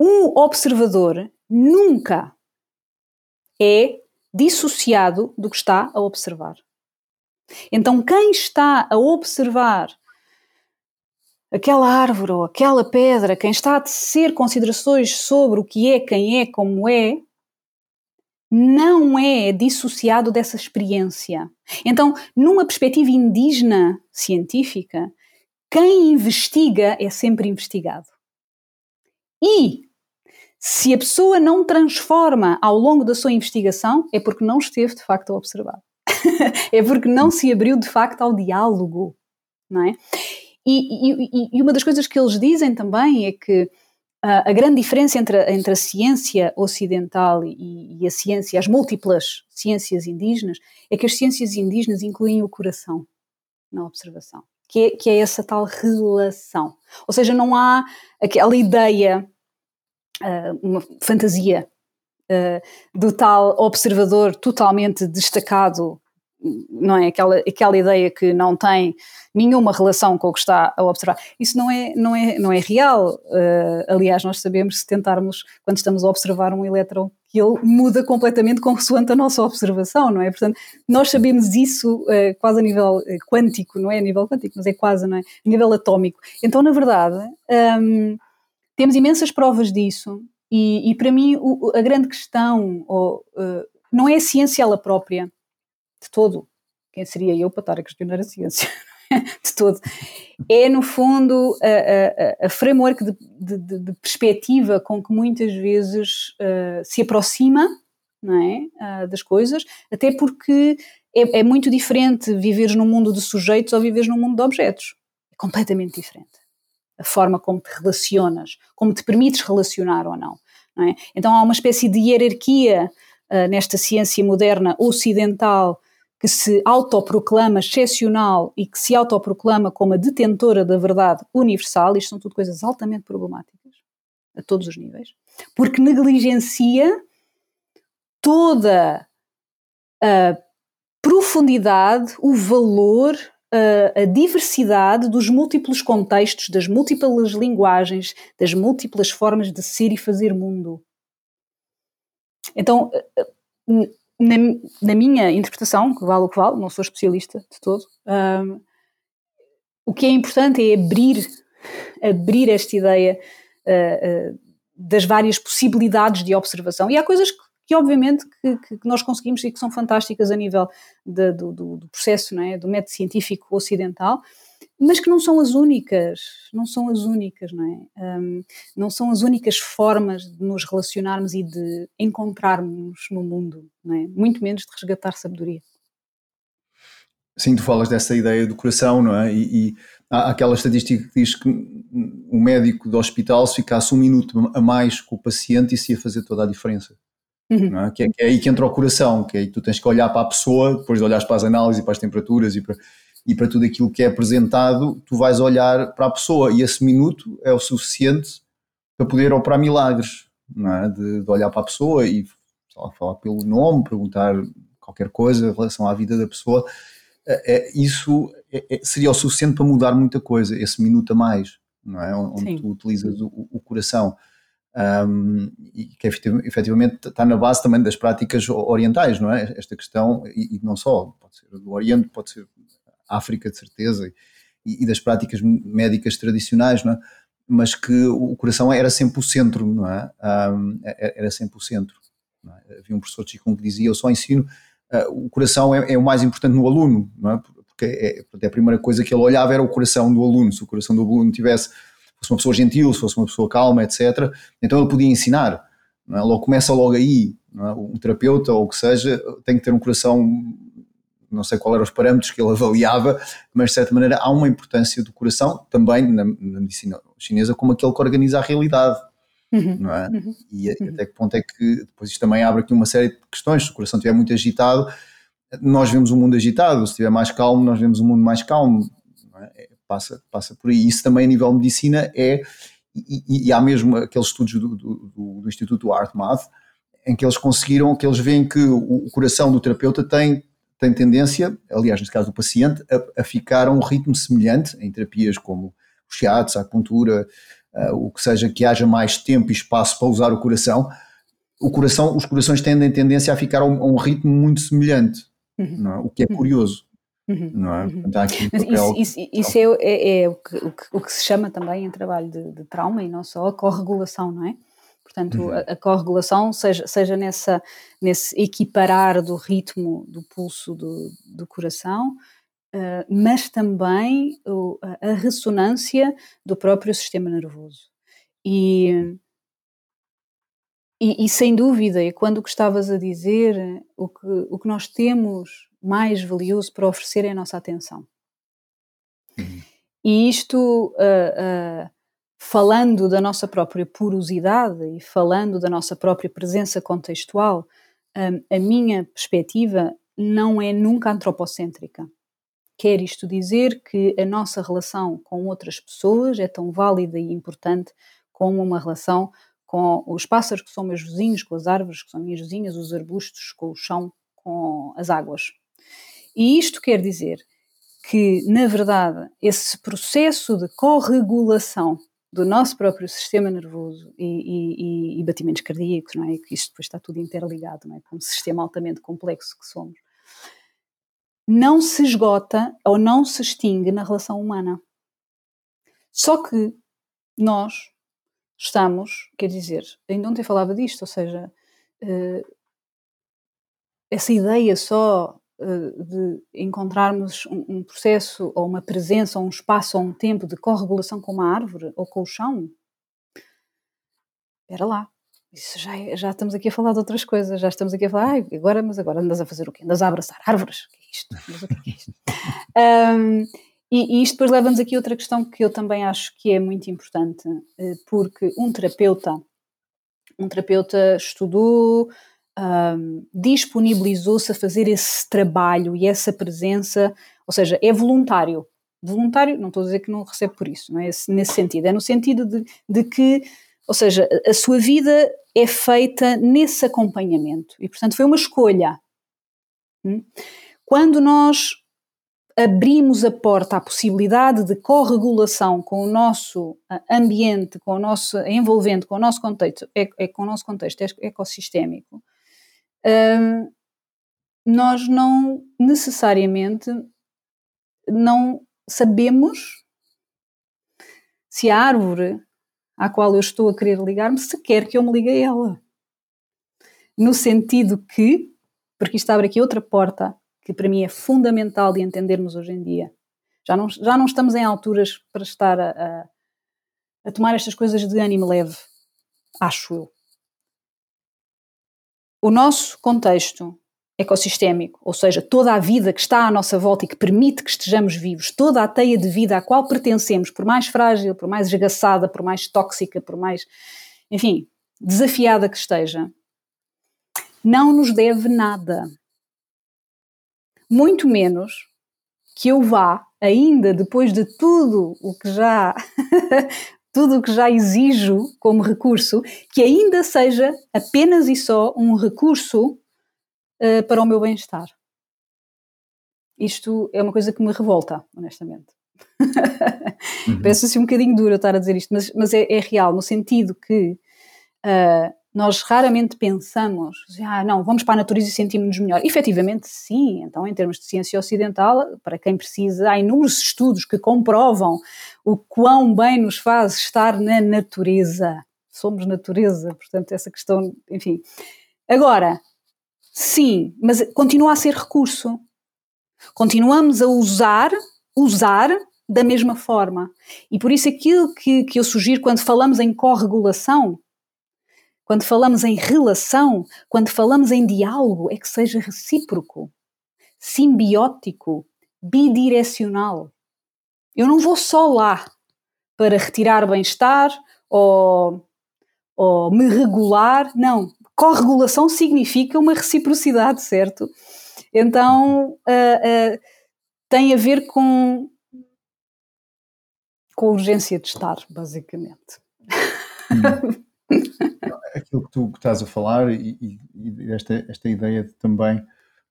Um observador nunca é dissociado do que está a observar. Então, quem está a observar aquela árvore ou aquela pedra, quem está a tecer considerações sobre o que é, quem é, como é, não é dissociado dessa experiência. Então, numa perspectiva indígena científica, quem investiga é sempre investigado. E se a pessoa não transforma ao longo da sua investigação, é porque não esteve de facto a observar. [laughs] é porque não se abriu de facto ao diálogo, não é? E, e, e uma das coisas que eles dizem também é que a grande diferença entre, a, entre a ciência ocidental e, e, a ciência, as múltiplas ciências indígenas, é que as ciências indígenas incluem o coração na observação, que é, que é essa tal relação. Ou seja, não há aquela ideia, uma fantasia do tal observador totalmente destacado não é aquela, aquela ideia que não tem nenhuma relação com o que está a observar. Isso não é, não é, não é real. Uh, aliás, nós sabemos se tentarmos, quando estamos a observar um elétron, que ele muda completamente consoante a nossa observação, não é? Portanto, nós sabemos isso uh, quase a nível uh, quântico, não é a nível quântico, mas é quase, não é? A nível atómico. Então, na verdade, um, temos imensas provas disso e, e para mim o, a grande questão ou, não é a ciência ela própria, de todo. Quem seria eu para estar a questionar a ciência? [laughs] de todo. É, no fundo, a, a, a framework de, de, de, perspectiva com que muitas vezes uh, se aproxima não é? Uh, das coisas, até porque é, é, muito diferente viveres num mundo de sujeitos ou viveres num mundo de objetos. É completamente diferente. A forma como te relacionas, como te permites relacionar ou não. não é? Então há uma espécie de hierarquia uh, nesta ciência moderna ocidental que se autoproclama excepcional e que se autoproclama como a detentora da verdade universal, isto são tudo coisas altamente problemáticas, a todos os níveis, porque negligencia toda a profundidade, o valor, a, a, diversidade dos múltiplos contextos, das múltiplas linguagens, das múltiplas formas de ser e fazer mundo. Então, na, na, minha interpretação, que vale o que vale, não sou especialista de todo, um, o que é importante é abrir, abrir esta ideia uh, uh, das várias possibilidades de observação. E há coisas que, que obviamente, que, que, nós conseguimos e que são fantásticas a nível de, do, do, processo, não é? do método científico ocidental, mas que não são as únicas, não são as únicas, não é? Um, não são as únicas formas de nos relacionarmos e de encontrarmos no mundo, não é? Muito menos de resgatar sabedoria. Sim, tu falas dessa ideia do coração, não é? E, e há aquela estatística que diz que um médico do hospital, se ficasse um minuto a mais com o paciente, isso ia fazer toda a diferença. Uhum. É? Que, é, que, é, aí que entra o coração, que é aí que tu tens que olhar para a pessoa, depois de olhares para as análises e para as temperaturas e para e para tudo aquilo que é apresentado, tu vais olhar para a pessoa e esse minuto é o suficiente para poder operar milagres, é? de, de olhar para a pessoa e lá, falar pelo nome, perguntar qualquer coisa em relação à vida da pessoa. É, é isso é, é, seria o suficiente para mudar muita coisa, esse minuto a mais, não é? onde Sim. tu utilizas o, o coração. Um, e que efetivamente está na base também das práticas orientais, não é? Esta questão, e, e não só, pode ser do Oriente, pode ser África, de certeza, e, e das práticas médicas tradicionais, não é? mas que o coração era sempre o centro, não é? Um, era sempre o centro. É? Havia um professor de Qigong que dizia: Eu só ensino, uh, o coração é, é, o mais importante no aluno, não é? Porque é, é, a primeira coisa que ele olhava era o coração do aluno. Se o coração do aluno tivesse, fosse uma pessoa gentil, se fosse uma pessoa calma, etc., então ele podia ensinar. Não é? Logo começa logo aí. É? Um terapeuta ou o que seja tem que ter um coração não sei qual eram os parâmetros que ele avaliava, mas de certa maneira há uma importância do coração também na, na medicina chinesa como aquele que organiza a realidade. Uhum, não é? Uhum, e uhum. até que ponto é que depois isto também abre aqui uma série de questões. Se o coração estiver muito agitado, nós vemos o mundo agitado, se estiver mais calmo, nós vemos o mundo mais calmo. É? É, passa, passa por aí. Isso também a nível de medicina é. E, e há mesmo aqueles estudos do, do, do, Instituto Math em que eles conseguiram, que eles veem que o, o coração do terapeuta tem tem tendência, aliás, neste caso do paciente, a, a ficar a um ritmo semelhante em terapias como o shiatsu, a acupuntura, uh, o que seja que haja mais tempo e espaço para usar o coração, o coração os corações tendem tendência a ficar a um, a um ritmo muito semelhante, uhum. é? o que é uhum. curioso. Uhum. Não é? Uhum. Papel... Isso, isso, isso é, é, é o, que, o, que, o, que, se chama também em trabalho de, de trauma e não só a corregulação, não é? Portanto, uhum. a, a corregulação, seja, seja nessa, nesse equiparar do ritmo do pulso do, do coração, uh, mas também o, a, ressonância do próprio sistema nervoso. E, e, e, sem dúvida, e quando o que estavas a dizer, o que, o que nós temos mais valioso para oferecer é a nossa atenção. Uhum. E isto uh, uh, falando da nossa própria porosidade e falando da nossa própria presença contextual, hum, a minha perspectiva não é nunca antropocêntrica. Quer isto dizer que a nossa relação com outras pessoas é tão válida e importante como uma relação com os pássaros que são meus vizinhos, com as árvores que são minhas vizinhas, os arbustos, com o chão, com as águas. E isto quer dizer que, na verdade, esse processo de corregulação do nosso próprio sistema nervoso e, e, e, batimentos cardíacos, não é? Que isto depois está tudo interligado, não é? Com um sistema altamente complexo que somos, não se esgota ou não se extingue na relação humana. Só que nós estamos, quer dizer, ainda ontem falava disto, ou seja, uh, essa ideia só de encontrarmos um, um, processo ou uma presença ou um espaço ou um tempo de corregulação com uma árvore ou com o chão, espera lá. Isso já, é, já estamos aqui a falar de outras coisas, já estamos aqui a falar, ah, agora, mas agora andas a fazer o quê? Andas a abraçar árvores? O que é isto? Mas o que é isto? [laughs] um, e, e, isto depois leva-nos aqui a outra questão que eu também acho que é muito importante, eh, porque um terapeuta, um terapeuta estudou, um, disponibilizou-se a fazer esse trabalho e essa presença, ou seja, é voluntário. Voluntário, não estou a dizer que não recebe por isso, não é nesse sentido, é no sentido de, de que, ou seja, a sua vida é feita nesse acompanhamento e, portanto, foi uma escolha. Hum? Quando nós abrimos a porta à possibilidade de corregulação com o nosso ambiente, com o nosso envolvente, com o nosso contexto, é, é com o nosso contexto ecossistémico, hum, nós não necessariamente não sabemos se a árvore à qual eu estou a querer ligar-me se quer que eu me ligue a ela. No sentido que, porque isto abre aqui outra porta que para mim é fundamental de entendermos hoje em dia. Já não, já não estamos em alturas para estar a, a, a tomar estas coisas de ânimo leve, acho eu. O nosso contexto ecossistémico, ou seja, toda a vida que está à nossa volta e que permite que estejamos vivos, toda a teia de vida à qual pertencemos, por mais frágil, por mais esgaçada, por mais tóxica, por mais, enfim, desafiada que esteja, não nos deve nada. Muito menos que eu vá, ainda depois de tudo o que já [laughs] tudo o que já exijo como recurso, que ainda seja apenas e só um recurso uh, para o meu bem-estar. Isto é uma coisa que me revolta, honestamente. uhum. Parece assim um bocadinho duro eu estar a dizer isto, mas, mas é, é real, no sentido que uh, nós raramente pensamos, ah, não, vamos para a natureza e sentimos-nos melhor. Efetivamente, sim. Então, em termos de ciência ocidental, para quem precisa, há inúmeros estudos que comprovam o quão bem nos faz estar na natureza. Somos natureza, portanto, essa questão, enfim. Agora, sim, mas continua a ser recurso. Continuamos a usar, usar da mesma forma. E por isso aquilo que, que eu sugiro quando falamos em corregulação, quando falamos em relação, quando falamos em diálogo, é que seja recíproco, simbiótico, bidirecional. Eu não vou só lá para retirar bem-estar ou, ou me regular, não. Corregulação significa uma reciprocidade, certo? Então uh, uh, tem a ver com, com a urgência de estar, basicamente. Hum. [laughs] Aquilo que tu estás a falar e, e esta, esta ideia de, também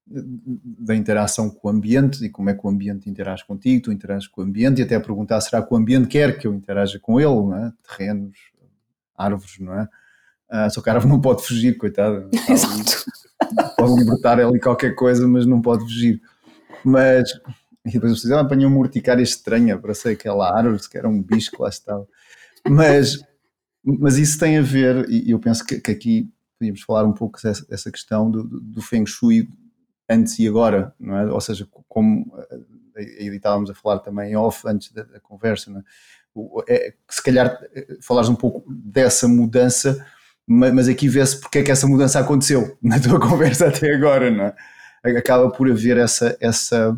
da interação com o ambiente e como é que o ambiente interage contigo, tu interages com o ambiente e até perguntar será que o ambiente quer que eu interaja com ele, não é? terrenos, árvores, não é? Uh, só que a árvore não pode fugir, coitada. [laughs] Exato. Pode libertar ali qualquer coisa, mas não pode fugir. Mas, e depois vocês ah, apanham uma urticária estranha, para ser aquela árvore, se que era um bicho que lá estava. Mas mas isso tem a ver, e eu penso que, que aqui podíamos falar um pouco dessa, dessa questão do, do, Feng Shui antes e agora, não é? Ou seja, como aí estávamos a falar também off antes da, da conversa, não é? é? se calhar eh, falares um pouco dessa mudança, mas, mas aqui vê-se porque é que essa mudança aconteceu [laughs] na tua conversa até agora, não é? Acaba por haver essa, essa,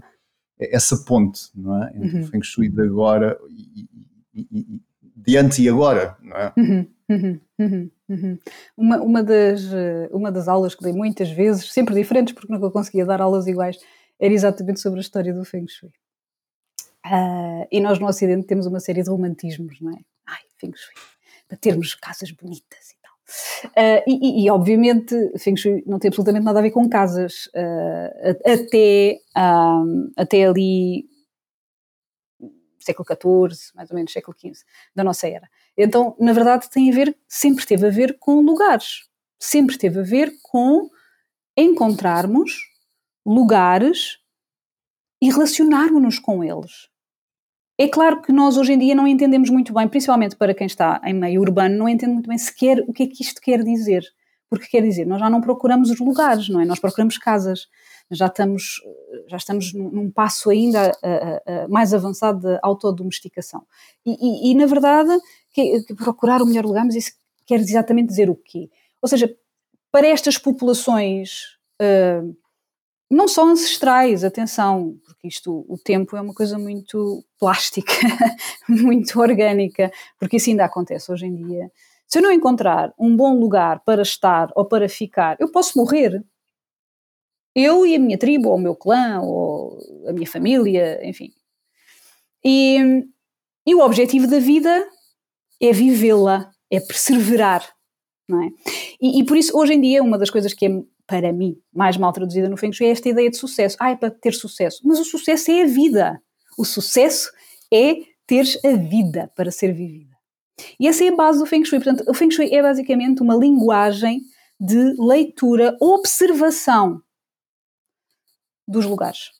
essa ponte, não é? Entre uhum. o Feng Shui de agora e, e, e, de antes e agora, não é? Uhum, uhum, uhum, uhum, uma, uma, das, uma das aulas que dei muitas vezes, sempre diferentes, porque nunca conseguia dar aulas iguais, era exatamente sobre a história do Feng Shui. Uh, e nós no Ocidente temos uma série de romantismos, não é? Ai, Feng Shui, para termos casas bonitas e tal. Uh, e, e, obviamente Feng Shui não tem absolutamente nada a ver com casas, uh, até, até ali século XIV, mais ou menos século XV, da nossa era. Então, na verdade, tem a ver, sempre teve a ver com lugares, sempre teve a ver com encontrarmos lugares e relacionarmos-nos com eles. É claro que nós hoje em dia não entendemos muito bem, principalmente para quem está em meio urbano, não entende muito bem sequer o que é que isto quer dizer. Porque quer dizer, nós já não procuramos os lugares, não é? Nós procuramos casas. Já estamos, já estamos num passo ainda mais avançado de autodomesticação. E, e, e na verdade, que, que procurar o melhor lugar, mas isso quer exatamente dizer o quê? Ou seja, para estas populações uh, não só ancestrais, atenção, porque isto, o tempo é uma coisa muito plástica, [laughs] muito orgânica, porque isso ainda acontece hoje em dia. Se eu não encontrar um bom lugar para estar ou para ficar, eu posso morrer. Eu e a minha tribo, ou o meu clã, ou a minha família, enfim. E, e o objetivo da vida é vivê-la, é perseverar, não é? E, e, por isso, hoje em dia, uma das coisas que é para mim, mais mal traduzida no Feng Shui, é esta ideia de sucesso. Ah, é para ter sucesso. Mas o sucesso é a vida. O sucesso é ter a vida para ser vivida. E essa é a base do Feng Shui. Portanto, o Feng Shui é basicamente uma linguagem de leitura, observação dos lugares.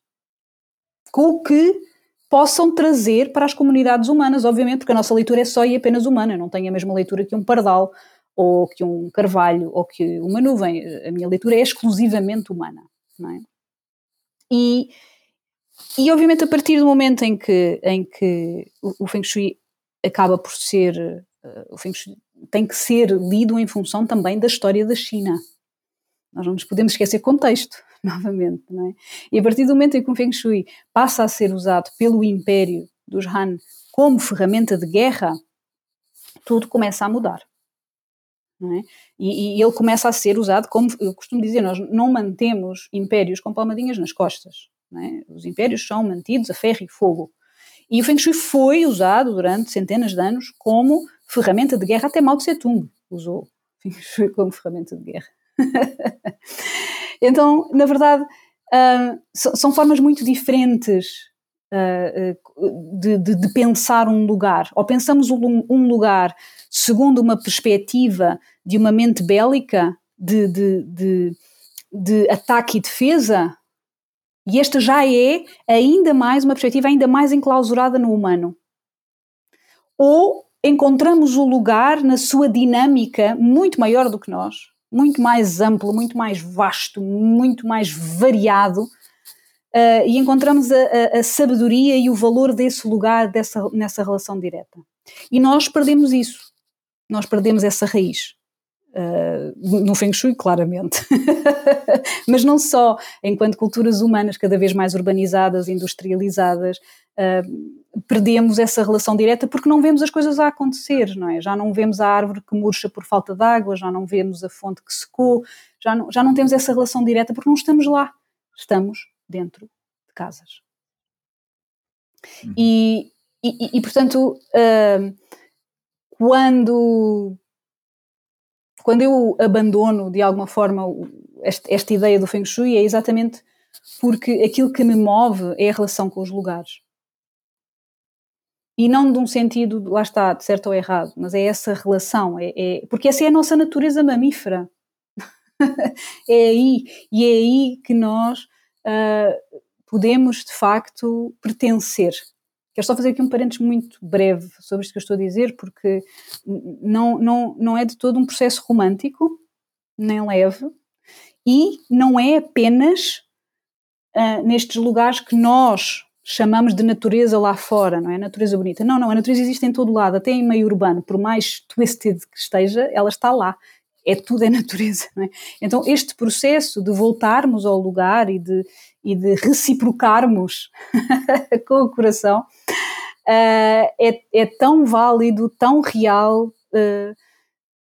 Com o que possam trazer para as comunidades humanas, obviamente, porque a nossa leitura é só e apenas humana, não tem a mesma leitura que um pardal, ou que um carvalho, ou que uma nuvem. A minha leitura é exclusivamente humana, não é? E, e obviamente a partir do momento em que, em que o, o Feng Shui acaba por ser, uh, o Feng Shui tem que ser lido em função também da história da China. Nós não nos podemos esquecer contexto, [laughs] novamente, não é? E a partir do momento em que o Feng Shui passa a ser usado pelo Império dos Han como ferramenta de guerra, tudo começa a mudar. É? E, e, ele começa a ser usado como, eu costumo dizer, nós não mantemos impérios com palmadinhas nas costas. É? Os impérios são mantidos a ferro e fogo. E o Feng Shui foi usado durante centenas de anos como ferramenta de guerra, até Mao Tse Tung usou Feng Shui como ferramenta de guerra. [laughs] então, na verdade, uh, são formas muito diferentes uh, de, de, de, pensar um lugar. Ou pensamos um, um lugar segundo uma perspectiva de uma mente bélica, de, de, de, de ataque e defesa, e esta já é ainda mais uma perspectiva ainda mais enclausurada no humano. Ou encontramos o lugar na sua dinâmica muito maior do que nós, muito mais amplo, muito mais vasto, muito mais variado, uh, e encontramos a, a, a, sabedoria e o valor desse lugar, dessa, nessa relação direta. E nós perdemos isso nós perdemos essa raiz. Uh, no Feng Shui, claramente. [laughs] Mas não só, enquanto culturas humanas cada vez mais urbanizadas, industrializadas, uh, perdemos essa relação direta porque não vemos as coisas a acontecer, não é? Já não vemos a árvore que murcha por falta de água, já não vemos a fonte que secou, já não, já não temos essa relação direta porque não estamos lá, estamos dentro de casas. Uhum. E, e, e, portanto. Uh, quando quando eu abandono de alguma forma esta, esta, ideia do Feng Shui é exatamente porque aquilo que me move é a relação com os lugares. E não de um sentido, lá está, de certo ou errado, mas é essa relação, é, é porque essa é a nossa natureza mamífera. [laughs] é aí, e é aí que nós uh, podemos de facto pertencer Quero só fazer aqui um parênteses muito breve sobre isto que eu estou a dizer, porque não, não, não é de todo um processo romântico, nem leve, e não é apenas uh, nestes lugares que nós chamamos de natureza lá fora, não é? Natureza bonita. Não, não, a natureza existe em todo lado, até em meio urbano, por mais twisted que esteja, ela está lá. É tudo é natureza, é? Então, este processo de voltarmos ao lugar e de, e de reciprocarmos [laughs] com o coração uh, é, é, tão válido, tão real, uh,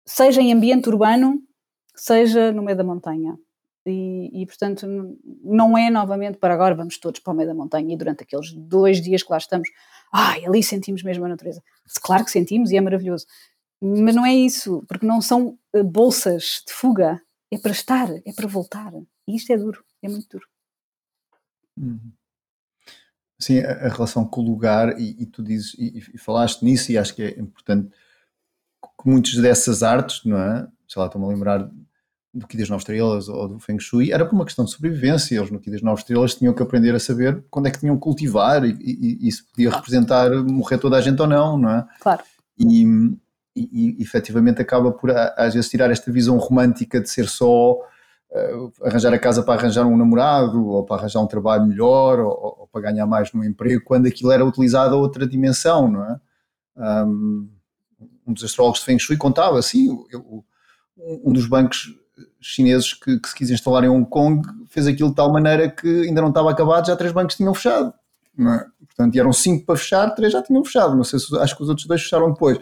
seja em ambiente urbano, seja no meio da montanha. E, e, portanto não é novamente para agora vamos todos para o meio da montanha e durante aqueles dois dias que lá estamos, ai, ali sentimos mesmo a natureza. Claro que sentimos e é maravilhoso, mas não é isso, porque não são eh, bolsas de fuga, é para estar, é para voltar. E isto é duro, é muito duro. Uhum. Sim, a, a, relação com o lugar, e, e tu dizes, e, e, falaste nisso, e acho que é importante que muitas dessas artes, não é? Sei lá, estou-me a lembrar do Ki das Nove Estrelas ou do Feng Shui, era por uma questão de sobrevivência. Eles no Ki das Nove Estrelas tinham que aprender a saber quando é que tinham que cultivar e, e, e se podia representar morrer toda a gente ou não, não é? Claro. E, e, efetivamente acaba por às vezes tirar esta visão romântica de ser só uh, arranjar a casa para arranjar um namorado, ou para arranjar um trabalho melhor, ou, ou, para ganhar mais no emprego, quando aquilo era utilizado a outra dimensão, não é? Um, um dos astrólogos de Feng Shui contava assim, um dos bancos chineses que, que, se quis instalar em Hong Kong fez aquilo de tal maneira que ainda não estava acabado, já três bancos tinham fechado. É? Portanto, eram cinco para fechar, três já tinham fechado. Não sei se acho que os outros dois fecharam depois.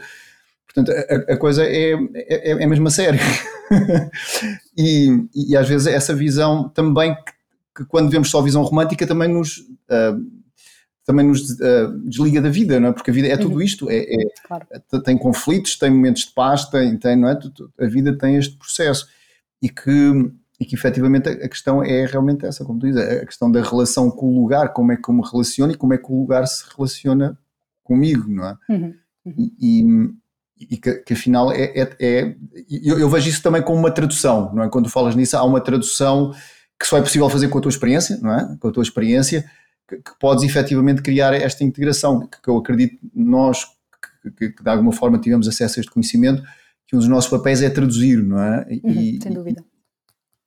Portanto, a, a coisa é, é, é mesmo a sério. [laughs] e, e, às vezes essa visão também, que, que, quando vemos só a visão romântica, também nos, uh, também nos uh, desliga da vida, não é? Porque a vida é tudo uhum. isto: é, é claro. tem conflitos, tem momentos de paz, tem, tem, não é? A vida tem este processo. E que, e que efetivamente a questão é realmente essa, como tu dizes, a questão da relação com o lugar, como é que eu me relaciono e como é que o lugar se relaciona comigo, não é? Uhum. Uhum. E, e que, que afinal é, é, é eu, eu, vejo isso também como uma tradução, não é? Quando falas nisso, há uma tradução que só é possível fazer com a tua experiência, não é? Com a tua experiência, que, que podes efetivamente criar esta integração, que, que eu acredito nós, que, de alguma forma tivemos acesso a este conhecimento, que um dos nossos papéis é traduzir, não é? E, uhum, sem dúvida.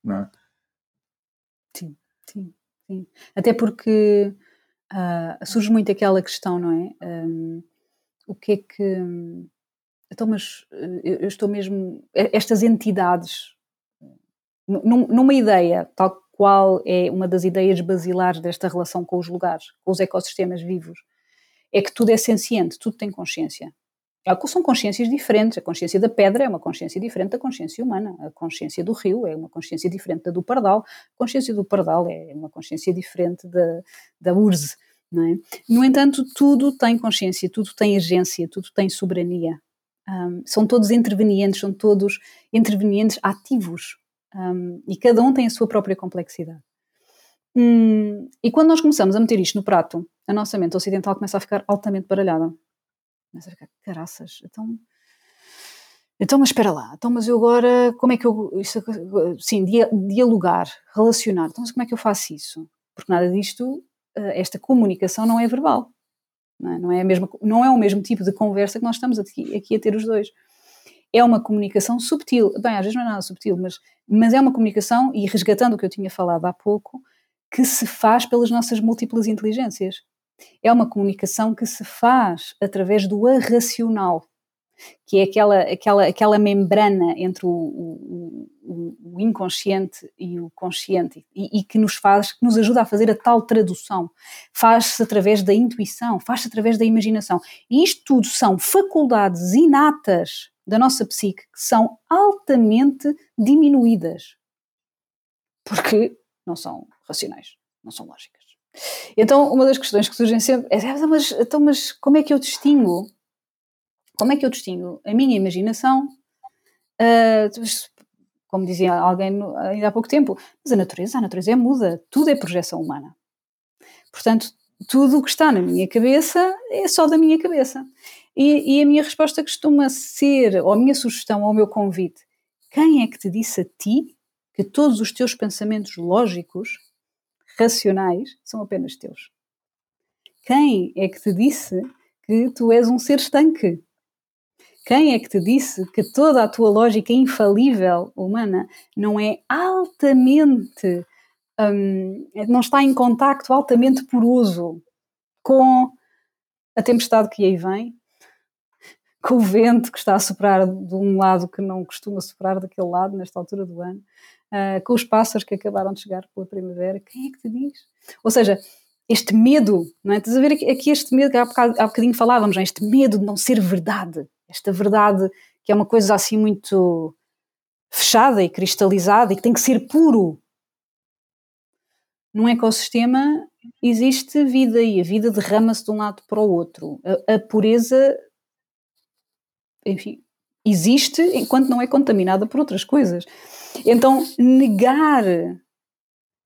Não é? Sim, sim, sim. Até porque uh, surge muito aquela questão, não é? Um, o que é que então, mas eh, eu estou mesmo. Estas entidades, numa ideia, tal qual é uma das ideias basilares desta relação com os lugares, com os ecossistemas vivos, é que tudo é senciente, tudo tem consciência. É são consciências diferentes. A consciência da pedra é uma consciência diferente da consciência humana. A consciência do rio é uma consciência diferente da do pardal. A consciência do pardal é uma consciência diferente da, da urze. É? No entanto, tudo tem consciência, tudo tem agência, tudo tem soberania. Um, são todos intervenientes, são todos intervenientes ativos um, e cada um tem a sua própria complexidade. Hum, e quando nós começamos a meter isto no prato, a nossa mente ocidental começa a ficar altamente baralhada. Começa a ficar, caraças, então. Então, mas espera lá, então, mas eu agora, como é que eu. Isso, sim, dialogar, relacionar, então, mas como é que eu faço isso? Porque nada disto, eh, esta comunicação não é verbal. Não é, não é, mesma, não é o mesmo tipo de conversa que nós estamos aqui, aqui a ter os dois. É uma comunicação subtil. Bem, às vezes não é nada subtil, mas, mas é uma comunicação, e resgatando o que eu tinha falado há pouco, que se faz pelas nossas múltiplas inteligências. É uma comunicação que se faz através do arracional que é aquela, aquela, aquela membrana entre o, o, o, inconsciente e o consciente e, e, que nos faz, que nos ajuda a fazer a tal tradução. Faz-se através da intuição, faz-se através da imaginação. E isto tudo são faculdades inatas da nossa psique que são altamente diminuídas. Porque não são racionais, não são lógicas. Então, uma das questões que surgem sempre é: ah, mas, então, mas como é que eu distingo como é que eu distingo a minha imaginação, uh, como dizia alguém ainda há pouco tempo, mas a natureza, a natureza é muda, tudo é projeção humana. Portanto, tudo o que está na minha cabeça é só da minha cabeça. E, e, a minha resposta costuma ser, ou a minha sugestão, ou o meu convite, quem é que te disse a ti que todos os teus pensamentos lógicos, racionais, são apenas teus? Quem é que te disse que tu és um ser estanque? Quem é que te disse que toda a tua lógica infalível humana não é altamente, um, não está em contacto altamente poroso com a tempestade que aí vem, [laughs] com o vento que está a soprar de um lado que não costuma soprar daquele lado nesta altura do ano, uh, com os pássaros que acabaram de chegar pela primavera, quem é que te diz? Ou seja, este medo, não é? Estás a ver aqui este medo que há, bocadinho, falávamos, é? este medo de não ser verdade, esta verdade que é uma coisa assim muito fechada e cristalizada e que tem que ser puro. Num ecossistema existe vida e a vida derrama-se de um lado para o outro. A, a pureza, enfim, existe enquanto não é contaminada por outras coisas. Então, negar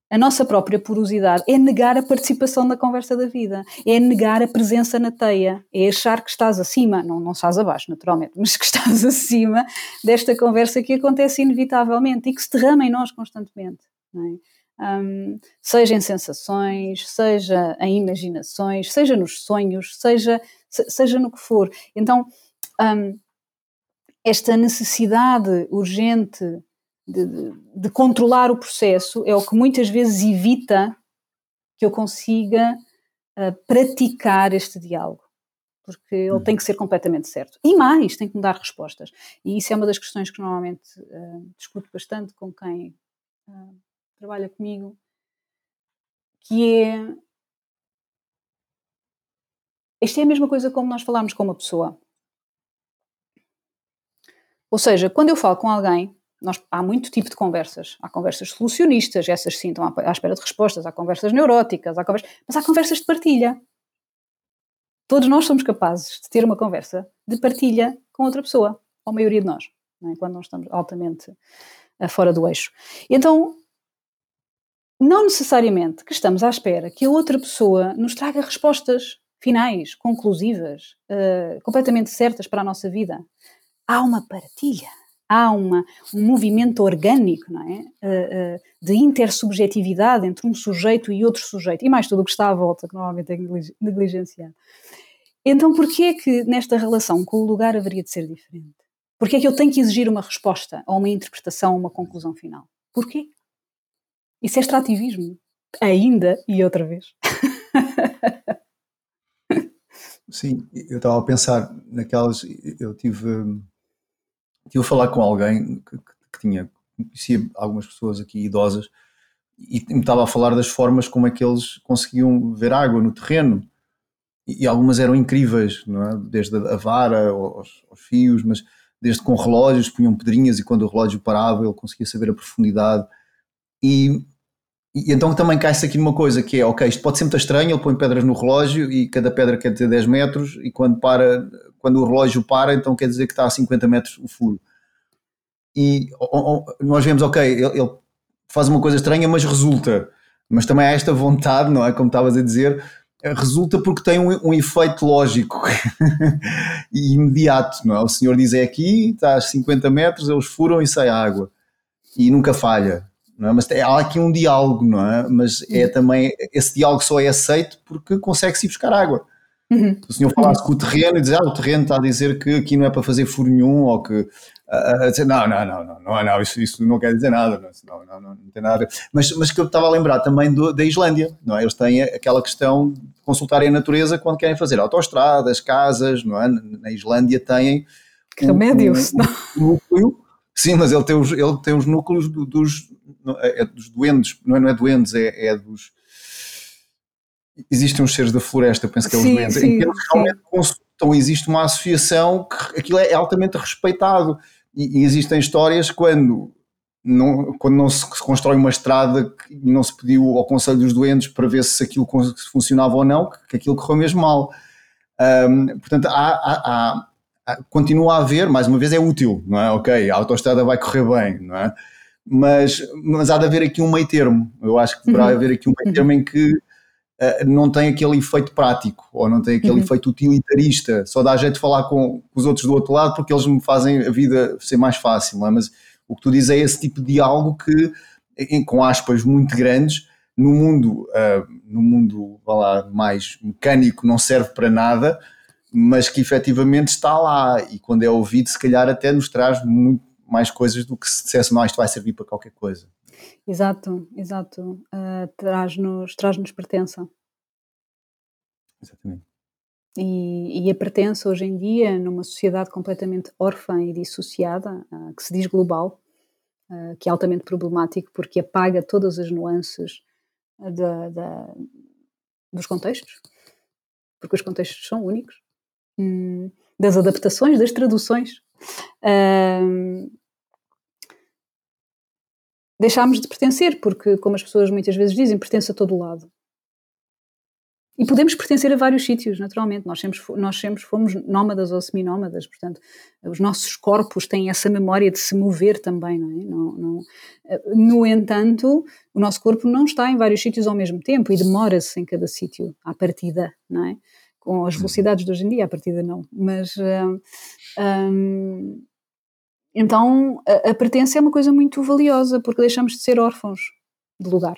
a nossa própria porosidade é negar a participação na conversa da vida, é negar a presença na teia, é achar que estás acima, não, não estás abaixo, naturalmente, mas que estás [laughs] acima desta conversa que acontece inevitavelmente e que se derrama em nós constantemente. É? Um, seja em sensações, seja em imaginações, seja nos sonhos, seja, seja no que for. Então, um, esta necessidade urgente de, de, de, controlar o processo é o que muitas vezes evita que eu consiga uh, praticar este diálogo. Porque ele uhum. tem que ser completamente certo. E mais, tem que me dar respostas. E isso é uma das questões que normalmente uh, discuto bastante com quem uh, trabalha comigo, que é. Isto é a mesma coisa como nós falarmos com uma pessoa. Ou seja, quando eu falo com alguém, nós, há muito tipo de conversas. Há conversas solucionistas, essas sim estão à, espera de respostas. Há conversas neuróticas, há conversas, mas há conversas de partilha. Todos nós somos capazes de ter uma conversa de partilha com outra pessoa, ou a maioria de nós, não é? quando não estamos altamente uh, fora do eixo. Então, não necessariamente que estamos à espera que a outra pessoa nos traga respostas finais, conclusivas, uh, completamente certas para a nossa vida. Há uma partilha há uma, um movimento orgânico, não é? Uh, uh, de intersubjetividade entre um sujeito e outro sujeito, e mais tudo o que está à volta, que normalmente é negligenciado. Então, porquê é que nesta relação com o lugar haveria de ser diferente? Porquê é que eu tenho que exigir uma resposta, ou uma interpretação, ou uma conclusão final? Porquê? Isso é extrativismo. Ainda e outra vez. [laughs] Sim, eu estava a pensar naquelas. Eu tive Estive a falar com alguém que, que tinha, conhecia algumas pessoas aqui idosas e me estava a falar das formas como é que eles conseguiam ver água no terreno e, algumas eram incríveis, não é? desde a vara aos, aos, fios, mas desde com relógios punham pedrinhas e quando o relógio parava ele conseguia saber a profundidade e, e então também cai-se aqui numa coisa que é, ok, isto pode ser muito estranho, ele põe pedras no relógio e cada pedra quer ter 10 metros e quando para quando o relógio para, então quer dizer que está a 50 metros o furo. E nós vemos, ok, ele, ele faz uma coisa estranha, mas resulta. Mas também há esta vontade, não é? Como estavas a dizer, resulta porque tem um, um efeito lógico [laughs] e imediato, não é? O senhor diz é aqui, está a 50 metros, eles furam e sai água. E nunca falha. É? Mas há aqui um diálogo, não é? Mas é também, esse diálogo só é aceito porque consegue-se ir buscar água. Uhum. O senhor falasse com o terreno e diz, ah, o terreno está a dizer que aqui não é para fazer furo nenhum, ou que uh, dizer, não, não, não, não, não, não isso, isso não quer dizer nada, não, não, não, não tem nada Mas, mas que eu estava a lembrar também do, da Islândia, não é? Eles têm aquela questão de consultarem a natureza quando querem fazer autoestradas, casas, não é? Na Islândia têm... Que remédios! Um, um núcleo, sim, mas ele tem os, ele tem os núcleos do, dos, é, é dos duendes, não é, não é duendes, é, é dos existem os seres da floresta, penso que é os sim, sim, em que eles realmente consultam, existe uma associação que aquilo é altamente respeitado. E, e existem histórias quando não, quando não se constrói uma estrada e não se pediu ao Conselho dos Doentes para ver se aquilo funcionava ou não, que, que aquilo correu mesmo mal. Um, portanto, há, há, há, continua a haver, mais uma vez é útil, não é? Ok, a autoestrada vai correr bem, não é? Mas, mas há de haver aqui um meio termo. Eu acho que deverá uhum. haver aqui um meio termo em que uh, não tem aquele efeito prático ou não tem aquele uhum. efeito utilitarista. Só dá jeito de falar com, os outros do outro lado porque eles me fazem a vida ser mais fácil. É? Mas o que tu dizes é esse tipo de algo que, em, com aspas muito grandes, no mundo, uh, no mundo lá, mais mecânico não serve para nada, mas que efetivamente está lá e quando é ouvido, se calhar até nos traz muito mais coisas do que se dissesse, não, isto vai servir para qualquer coisa. Exato, exato. Uh, traz-nos traz pertença. Exatamente. E, e, a pertença hoje em dia, numa sociedade completamente órfã e dissociada, uh, que se diz global, uh, que é altamente problemático porque apaga todas as nuances da, da, dos contextos, porque os contextos são únicos, hum, das adaptações, das traduções. Uh, deixámos de pertencer, porque, como as pessoas muitas vezes dizem, pertence a todo lado. E podemos pertencer a vários sítios, naturalmente. Nós sempre, nós sempre fomos nómadas ou seminómadas, portanto, os nossos corpos têm essa memória de se mover também, não é? Não, não, no entanto, o nosso corpo não está em vários sítios ao mesmo tempo e demora-se em cada sítio, à partida, não é? Com as velocidades de hoje em dia, à partida não. Mas. Um, um, então a, a pertença é uma coisa muito valiosa porque deixamos de ser órfãos de lugar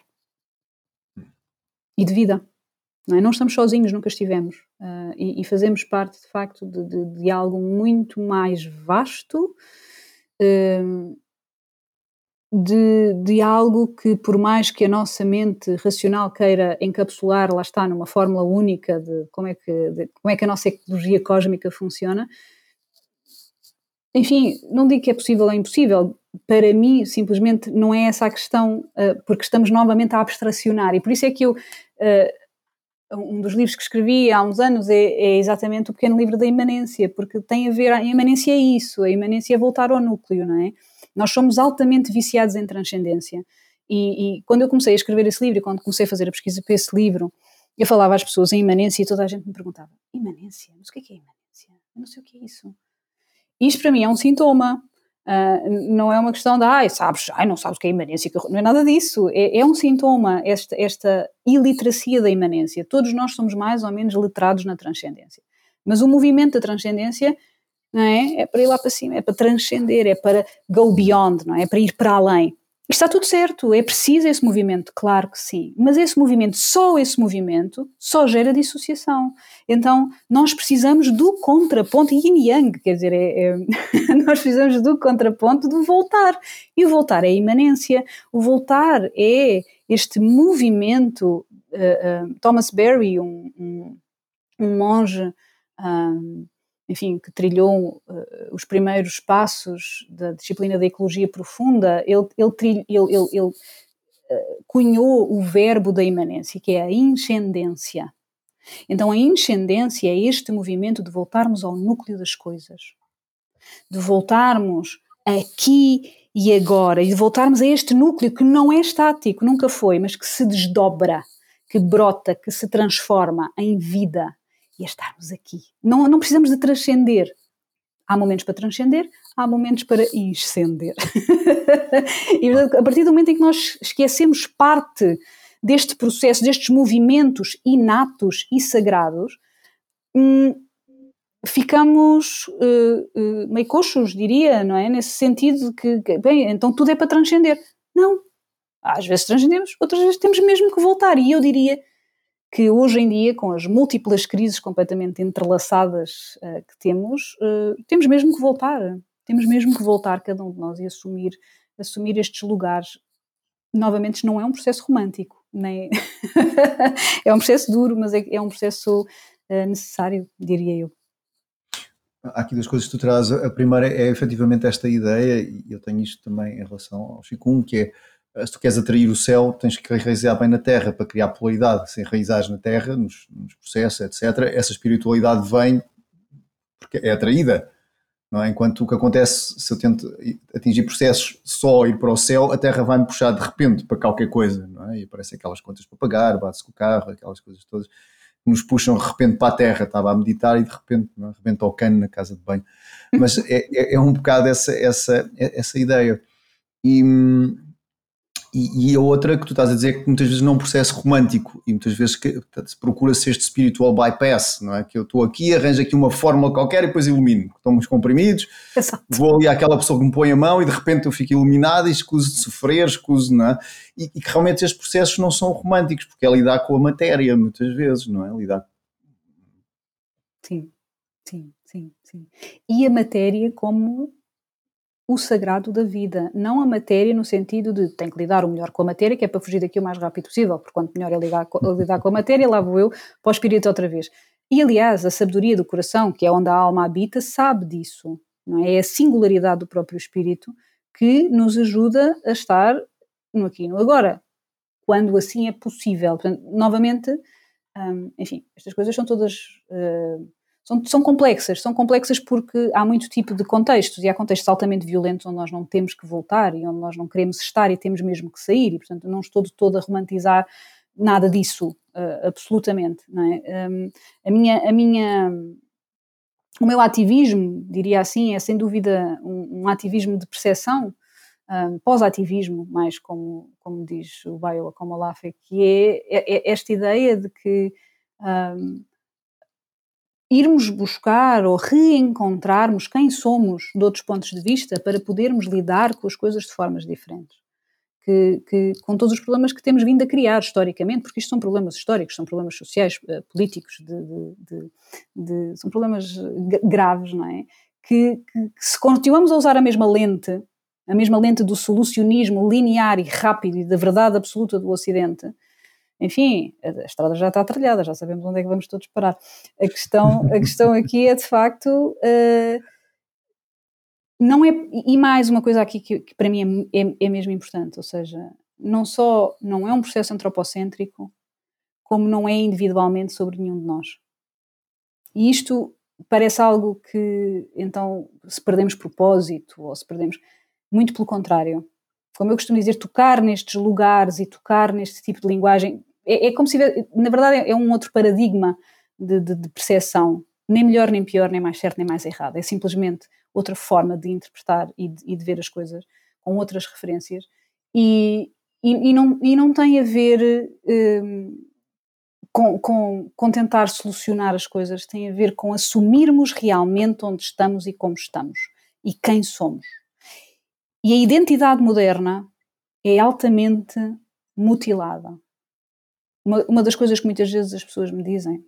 e de vida. Não, é? não estamos sozinhos, nunca estivemos. Uh, e, e, fazemos parte, de facto, de, de, de algo muito mais vasto uh, de, de, algo que, por mais que a nossa mente racional queira encapsular, lá está, numa fórmula única de como é que, de, como é que a nossa ecologia cósmica funciona, enfim, não digo que é possível ou impossível, para mim, simplesmente não é essa a questão, uh, porque estamos novamente a abstracionar, e por isso é que eu. Uh, um dos livros que escrevi há uns anos é, é, exatamente o pequeno livro da imanência, porque tem a ver, a imanência é isso, a imanência é voltar ao núcleo, não é? Nós somos altamente viciados em transcendência. E, e, quando eu comecei a escrever esse livro e quando comecei a fazer a pesquisa para esse livro, eu falava às pessoas em imanência e toda a gente me perguntava: imanência? Mas o que é, que é imanência? Eu não sei o que é isso. Isto para mim é um sintoma. Uh, não é uma questão de, ai, sabes, ai, não sabes o que é imanência, não é nada disso. É, é um sintoma, esta, esta iliteracia da imanência. Todos nós somos mais ou menos letrados na transcendência. Mas o movimento da transcendência não é? É para ir lá para cima, é para transcender, é para go beyond, não é? É para ir para além. Está tudo certo, é preciso esse movimento, claro que sim, mas esse movimento, só esse movimento, só gera dissociação. Então, nós precisamos do contraponto, yin yang, quer dizer, é, é, [laughs] nós precisamos do contraponto do voltar. E o voltar é a imanência, o voltar é este movimento. Uh, uh, Thomas Berry, um, um, um monge. Um, enfim, que trilhou uh, os primeiros passos da disciplina da ecologia profunda, ele, ele, ele, ele, ele uh, cunhou o verbo da imanência, que é a inscendência. Então, a inscendência é este movimento de voltarmos ao núcleo das coisas, de voltarmos aqui e agora, e de voltarmos a este núcleo que não é estático, nunca foi, mas que se desdobra, que brota, que se transforma em vida e a estarmos aqui. Não, não precisamos de transcender. Há momentos para transcender, há momentos para inscender. [laughs] e a partir do momento em que nós esquecemos parte deste processo, destes movimentos inatos e sagrados, hum, ficamos uh, uh, meio coxos, diria, não é? Nesse sentido que, que, bem, então tudo é para transcender. Não. Às vezes transcendemos, outras vezes temos mesmo que voltar. E eu diria que hoje em dia, com as múltiplas crises completamente entrelaçadas uh, que temos, uh, temos mesmo que voltar. Temos mesmo que voltar, cada um de nós, e assumir, assumir estes lugares. Novamente, não é um processo romântico, nem [laughs] é um processo duro, mas é, é um processo uh, necessário, diria eu. Há aqui duas coisas que tu trazes. A primeira é efetivamente esta ideia, e eu tenho isto também em relação ao Chico, que é se tu queres atrair o céu, tens que enraizar bem na terra para criar polaridade. Se enraizares na terra, nos, nos, processos, etc., essa espiritualidade vem porque é atraída. Não é? Enquanto o que acontece, se eu tento atingir processos só ir para o céu, a terra vai-me puxar de repente para qualquer coisa. Não é? E aparecem aquelas contas para pagar, bate-se com o carro, aquelas coisas todas que nos puxam de repente para a terra. Estava a meditar e de repente não é? rebenta cano na casa de banho. Mas é, é, é um bocado essa, essa, essa ideia. E hum, e, e, a outra que tu estás a dizer é que muitas vezes não é um processo romântico e muitas vezes procura-se este spiritual bypass, não é? Que eu estou aqui, arranjo aqui uma fórmula qualquer e depois ilumino. Tomo os comprimidos, Exato. vou ali àquela pessoa que me põe a mão e de repente eu fico iluminado e escuso de sofrer, escuso, não é? E, e, que realmente estes processos não são românticos, porque é lidar com a matéria muitas vezes, não é? Lidar. Sim, sim, sim, sim. E a matéria como o sagrado da vida, não a matéria no sentido de tem que lidar o melhor com a matéria, que é para fugir daqui o mais rápido possível, porque quanto melhor é lidar com, lidar com a matéria, lá vou eu para o espírito outra vez. E aliás, a sabedoria do coração, que é onde a alma habita, sabe disso, não é? É a singularidade do próprio espírito que nos ajuda a estar no aqui e no agora, quando assim é possível. Portanto, novamente, hum, enfim, estas coisas são todas. Uh, são, são complexas, são complexas porque há muito tipo de contextos e há contextos altamente violentos onde nós não temos que voltar e onde nós não queremos estar e temos mesmo que sair e portanto não estou de todo a romantizar nada disso, uh, absolutamente, é? Um, a minha, a minha, o meu ativismo, diria assim, é sem dúvida um, um ativismo de percepção, um, pós-ativismo, mais como, como diz o Bayo como Olafé, que é, é, é, esta ideia de que um, irmos buscar ou reencontrarmos quem somos de outros pontos de vista para podermos lidar com as coisas de formas diferentes. Que, que, com todos os problemas que temos vindo a criar historicamente, porque isto são problemas históricos, são problemas sociais, uh, políticos, de, de, de, são problemas graves, não é? Que, que, se continuamos a usar a mesma lente, a mesma lente do solucionismo linear e rápido e da verdade absoluta do Ocidente, enfim, a estrada já está trilhada, já sabemos onde é que vamos todos parar. A questão, a questão aqui é de facto. Uh, não é, e mais uma coisa aqui que, que para mim é, é, é, mesmo importante, ou seja, não só não é um processo antropocêntrico, como não é individualmente sobre nenhum de nós. E isto parece algo que, então, se perdemos propósito, ou se perdemos. Muito pelo contrário. Como eu costumo dizer, tocar nestes lugares e tocar neste tipo de linguagem é, é como se, na verdade, é, é um outro paradigma de, de, de percepção, nem melhor, nem pior, nem mais certo, nem mais errado. É simplesmente outra forma de interpretar e de, e de ver as coisas com outras referências e, e, e, não, e não tem a ver um, com, com, com tentar solucionar as coisas, tem a ver com assumirmos realmente onde estamos e como estamos e quem somos. E a identidade moderna é altamente mutilada. Uma, uma das coisas que muitas vezes as pessoas me dizem,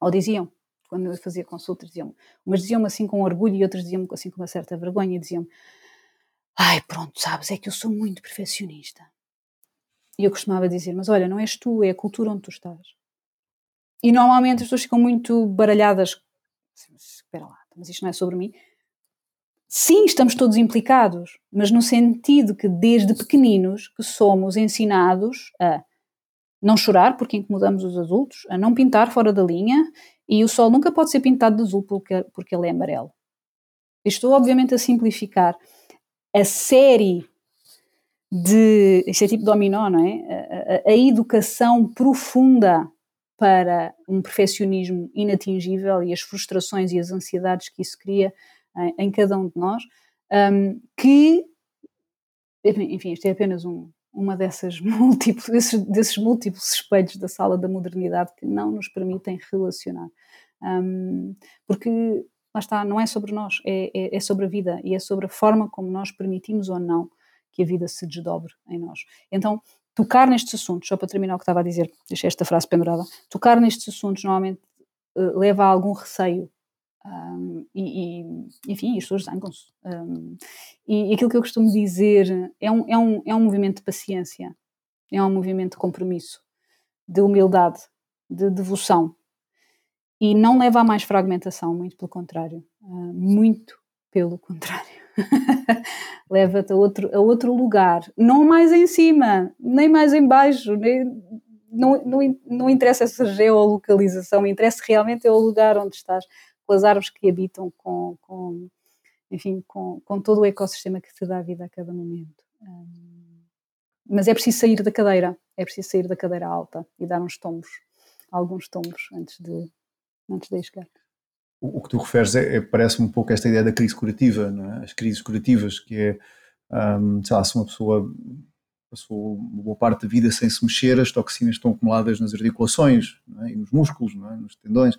ou diziam, quando eu fazia consultas, diziam umas diziam-me assim com orgulho e outras diziam-me assim com uma certa vergonha, diziam-me, ai pronto, sabes, é que eu sou muito perfeccionista. E eu costumava dizer, mas olha, não és tu, é a cultura onde tu estás. E normalmente as pessoas ficam muito baralhadas, espera lá, mas isto não é sobre mim. Sim, estamos todos implicados, mas no sentido que desde pequeninos que somos ensinados a não chorar porque incomodamos os adultos, a não pintar fora da linha e o sol nunca pode ser pintado de azul porque, porque ele é amarelo. Estou obviamente a simplificar. A série de. Isto é tipo dominó, não é? A, a, a educação profunda para um perfeccionismo inatingível e as frustrações e as ansiedades que isso cria em, em cada um de nós, um, que. Enfim, isto é apenas um, uma dessas [laughs] múltiplos, desses, desses, múltiplos espelhos da sala da modernidade que não nos permitem relacionar. Um, porque, lá está, não é sobre nós, é, é, é, sobre a vida e é sobre a forma como nós permitimos ou não que a vida se desdobre em nós. Então, tocar nestes assuntos, só para terminar o que estava a dizer, deixei esta frase pendurada, tocar nestes assuntos normalmente uh, leva a algum receio um, e, e, enfim, as pessoas zangam-se. Um, e, e, aquilo que eu costumo dizer é um, é, um, é um movimento de paciência, é um movimento de compromisso, de humildade, de devoção. E não leva a mais fragmentação, muito pelo contrário. Uh, muito pelo contrário. [laughs] Leva-te a outro, a outro lugar, não mais em cima, nem mais em baixo, nem, não, não, não interessa essa geolocalização, interessa realmente é o lugar onde estás com as árvores que habitam, com, com enfim, com, com, todo o ecossistema que te dá vida a cada momento. Um, mas é preciso sair da cadeira, é preciso sair da cadeira alta e dar uns tombos, alguns tombos antes de, antes de chegar. O, o que tu referes é, é parece-me um pouco esta ideia da crise curativa, é? as crises curativas, que é, um, sei lá, se uma pessoa passou uma boa parte da vida sem se mexer, as toxinas estão acumuladas nas articulações é? e nos músculos, é? nos tendões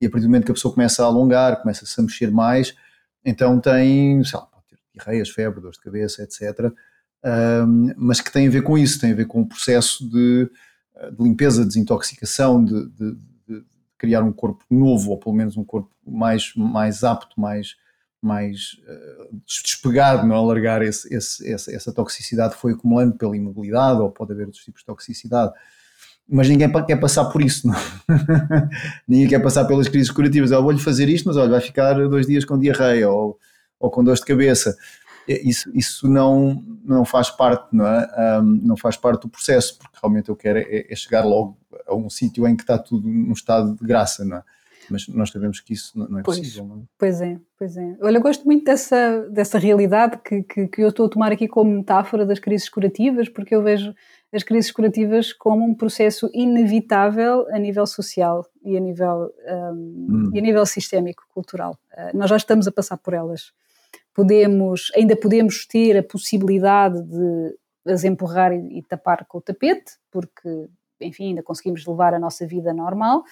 e a partir do momento que a pessoa começa a alongar, começa-se a mexer mais, então tem, sei lá, pode ter diarreias, febre, dores de cabeça, etc. Um, mas que tem a ver com isso, tem a ver com o processo de, de limpeza, desintoxicação, de, de, de, criar um corpo novo, ou pelo menos um corpo mais, mais apto, mais, mais uh, despegado, não alargar esse, esse, essa, essa toxicidade que foi acumulando pela imobilidade, ou pode haver outros tipos de toxicidade mas ninguém quer passar por isso, não? [laughs] ninguém quer passar pelas crises curativas. Eu vou-lhe fazer isto, mas olha, vai ficar dois dias com diarreia ou, ou com dor de cabeça. Isso, isso não, não faz parte, não é? Um, não faz parte do processo, porque realmente eu quero é, é chegar logo a um sítio em que está tudo num estado de graça, não é? Mas nós sabemos que isso não, é pois, possível. Não é? Pois é, pois é. Olha, eu gosto muito dessa, dessa realidade que, que, que eu estou a tomar aqui como metáfora das crises curativas, porque eu vejo as crises curativas como um processo inevitável a nível social e a nível, um, hum. e a nível sistémico, cultural. Uh, nós já estamos a passar por elas. Podemos, ainda podemos ter a possibilidade de as empurrar e, e tapar com o tapete, porque, enfim, ainda conseguimos levar a nossa vida normal,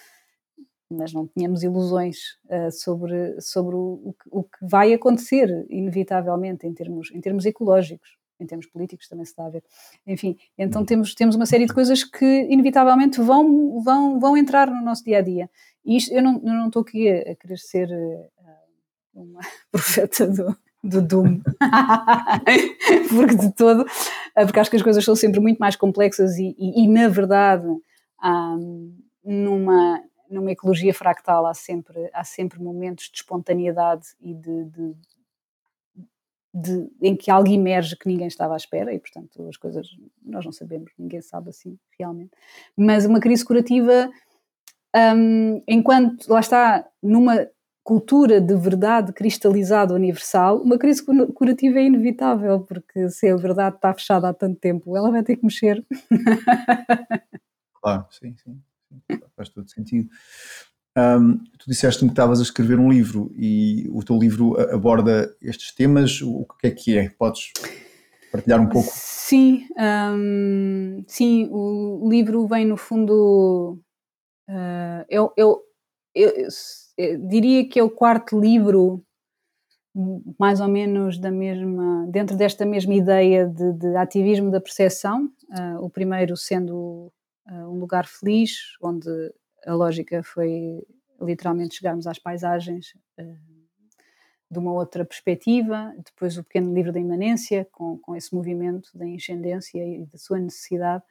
mas não tínhamos ilusões uh, sobre, sobre o, o, que, vai acontecer, inevitavelmente, em termos, em termos ecológicos em termos políticos também se está a ver. Enfim, então uhum. temos, temos uma série de coisas que inevitavelmente vão, vão, vão entrar no nosso dia a dia. E isto, eu não, eu não estou aqui a, a querer ser uh, uma [laughs] profeta do, do Doom. [laughs] porque de todo, eh, porque acho que as coisas são sempre muito mais complexas e, e, e na verdade, um, numa, numa ecologia fractal há sempre, há sempre momentos de espontaneidade e de, de, de, em que algo emerge que ninguém estava à espera e, portanto, as coisas nós não sabemos, ninguém sabe assim realmente. Mas uma crise curativa, um, enquanto lá está numa cultura de verdade cristalizada universal, uma crise curativa é inevitável, porque se a verdade está fechada há tanto tempo, ela vai ter que mexer. [laughs] Claro, sim, sim. Faz todo sentido. Um, tu disseste-me que estavas a escrever um livro e o teu livro aborda estes temas. O que é que é? Podes partilhar um pouco? Sim, um, sim. O livro vem no fundo. Uh, eu, eu, eu, eu, diria que é o quarto livro, mais ou menos da mesma, dentro desta mesma ideia de, de ativismo da percepção. Uh, o primeiro sendo um lugar feliz, onde a lógica foi literalmente chegarmos às paisagens uh, de uma outra perspectiva, depois o pequeno livro da imanência, com, com esse movimento da inscendência e da sua necessidade,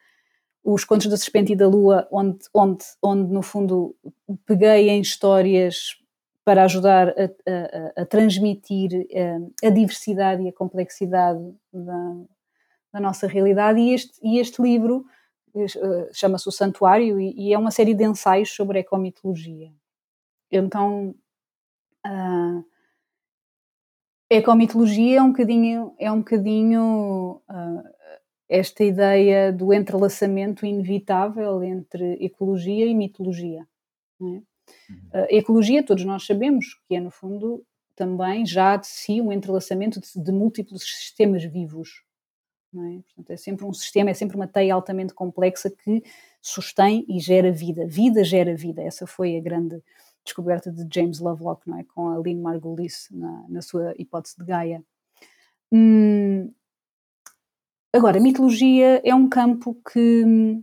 os Contos da Serpente e da Lua, onde, onde, onde no fundo peguei em histórias para ajudar a, a, a transmitir a, eh, a, diversidade e a complexidade da, da nossa realidade, e este, e este livro eh, chama-se O Santuário, e, e, é uma série de ensaios sobre ecomitologia. Então, a ecomitologia é um bocadinho, é um bocadinho uh, esta ideia do entrelaçamento inevitável entre ecologia e mitologia. É? Uhum. Uh, ecologia, todos nós sabemos que é, no fundo, também já de si um entrelaçamento de, de múltiplos sistemas vivos. É? Portanto, é sempre um sistema, é sempre uma teia altamente complexa que sustém e gera vida. Vida gera vida. Essa foi a grande descoberta de James Lovelock, não é? com a Lynn Margulis na, na sua hipótese de Gaia. Hum, agora, a mitologia é um campo que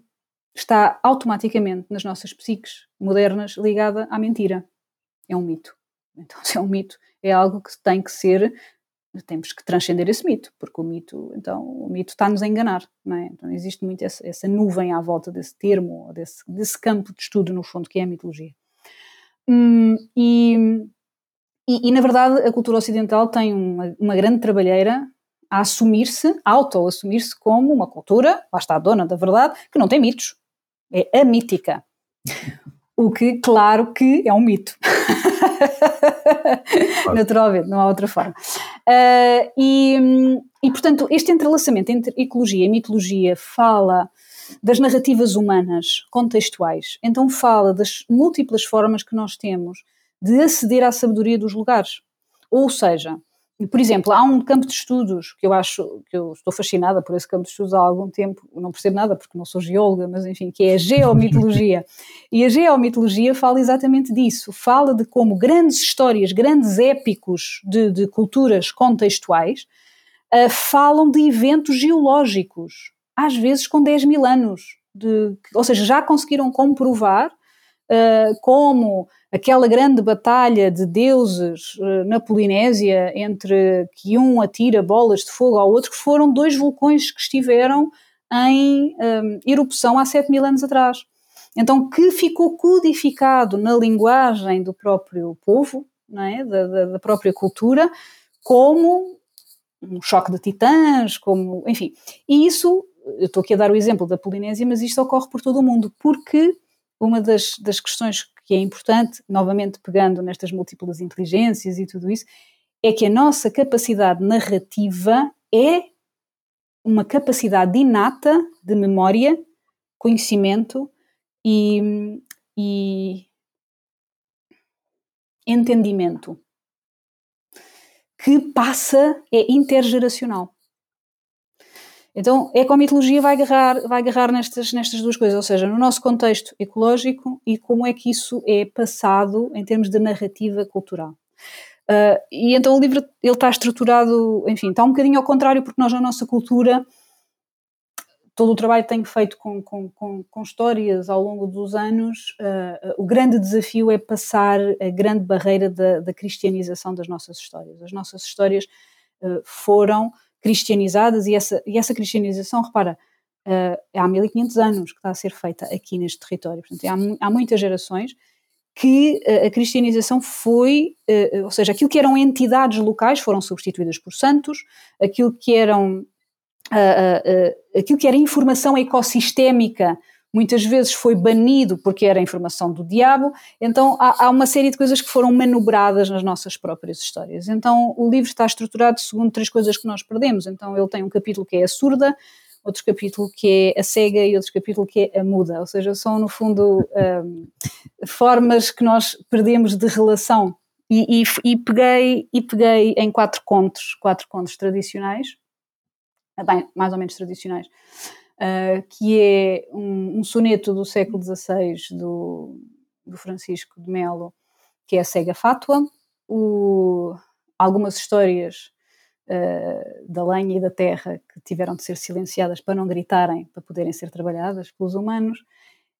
está automaticamente nas nossas psiques modernas ligada à mentira. É um mito. Então, [laughs] se é um mito, é algo que tem que ser temos que transcender esse mito, porque o mito, então, o mito está-nos a enganar, não é? Então existe muito essa, essa, nuvem à volta desse termo, desse, desse campo de estudo, no fundo, que é a mitologia. Hum, e, e, e, na verdade, a cultura ocidental tem uma, uma grande trabalheira a assumir-se, auto-assumir-se como uma cultura, lá está a dona da verdade, que não tem mitos. É amítica. O que, claro que é um mito. [laughs] Naturalmente, não há outra forma. Uh, e, e, portanto, este entrelaçamento entre ecologia e mitologia fala das narrativas humanas contextuais, então fala das múltiplas formas que nós temos de aceder à sabedoria dos lugares. Ou seja, por exemplo, há um campo de estudos que eu acho que eu estou fascinada por esse campo de estudos há algum tempo, não percebo nada porque não sou geóloga, mas enfim, que é a geomitologia. [laughs] e a geomitologia fala exatamente disso, fala de como grandes histórias, grandes épicos de, de culturas contextuais uh, falam de eventos geológicos, às vezes com 10 mil anos, de, ou seja, já conseguiram comprovar como aquela grande batalha de deuses uh, na Polinésia entre que um atira bolas de fogo ao outro, que foram dois vulcões que estiveram em um, eh, erupção há 7 mil anos atrás. Então, que ficou codificado na linguagem do próprio povo, é? da, da, da própria cultura, como um choque de titãs, como, enfim. E isso, eu estou aqui a dar o exemplo da Polinésia, mas isto ocorre por todo o mundo, porque uma das, das questões que é importante, novamente pegando nestas múltiplas inteligências e tudo isso, é que a nossa capacidade narrativa é uma capacidade inata de memória, conhecimento e, e entendimento que passa, é intergeracional. Então, a ecomitologia vai agarrar, vai agarrar nestas, nestas duas coisas, ou seja, no nosso contexto ecológico e como é que isso é passado em termos de narrativa cultural. Uh, e então o livro ele está estruturado, enfim, está um bocadinho ao contrário, porque nós na nossa cultura, todo o trabalho que tenho feito com, com, com, com histórias ao longo dos anos, uh, o grande desafio é passar a grande barreira da, da cristianização das nossas histórias. As nossas histórias uh, foram cristianizadas e essa, e essa cristianização, repara, uh, há 1500 anos que está a ser feita aqui neste território. Portanto, há, há muitas gerações que uh, a cristianização foi, uh, ou seja, aquilo que eram entidades locais foram substituídas por santos, aquilo que eram aquilo que era informação ecossistémica muitas vezes foi banido porque era informação do diabo, então há, há, uma série de coisas que foram manobradas nas nossas próprias histórias. Então o livro está estruturado segundo três coisas que nós perdemos. Então ele tem um capítulo que é a surda, outro capítulo que é a cega e outro capítulo que é a muda, ou seja, são no fundo um, formas que nós perdemos de relação. E, e, e, peguei, e peguei em quatro contos, quatro contos tradicionais, bem, mais ou menos tradicionais, uh, que é um, um, soneto do século XVI do, do Francisco de Melo, que é a Cega Fátua, o, algumas histórias uh, da lenha e da terra que tiveram de ser silenciadas para não gritarem, para poderem ser trabalhadas pelos humanos,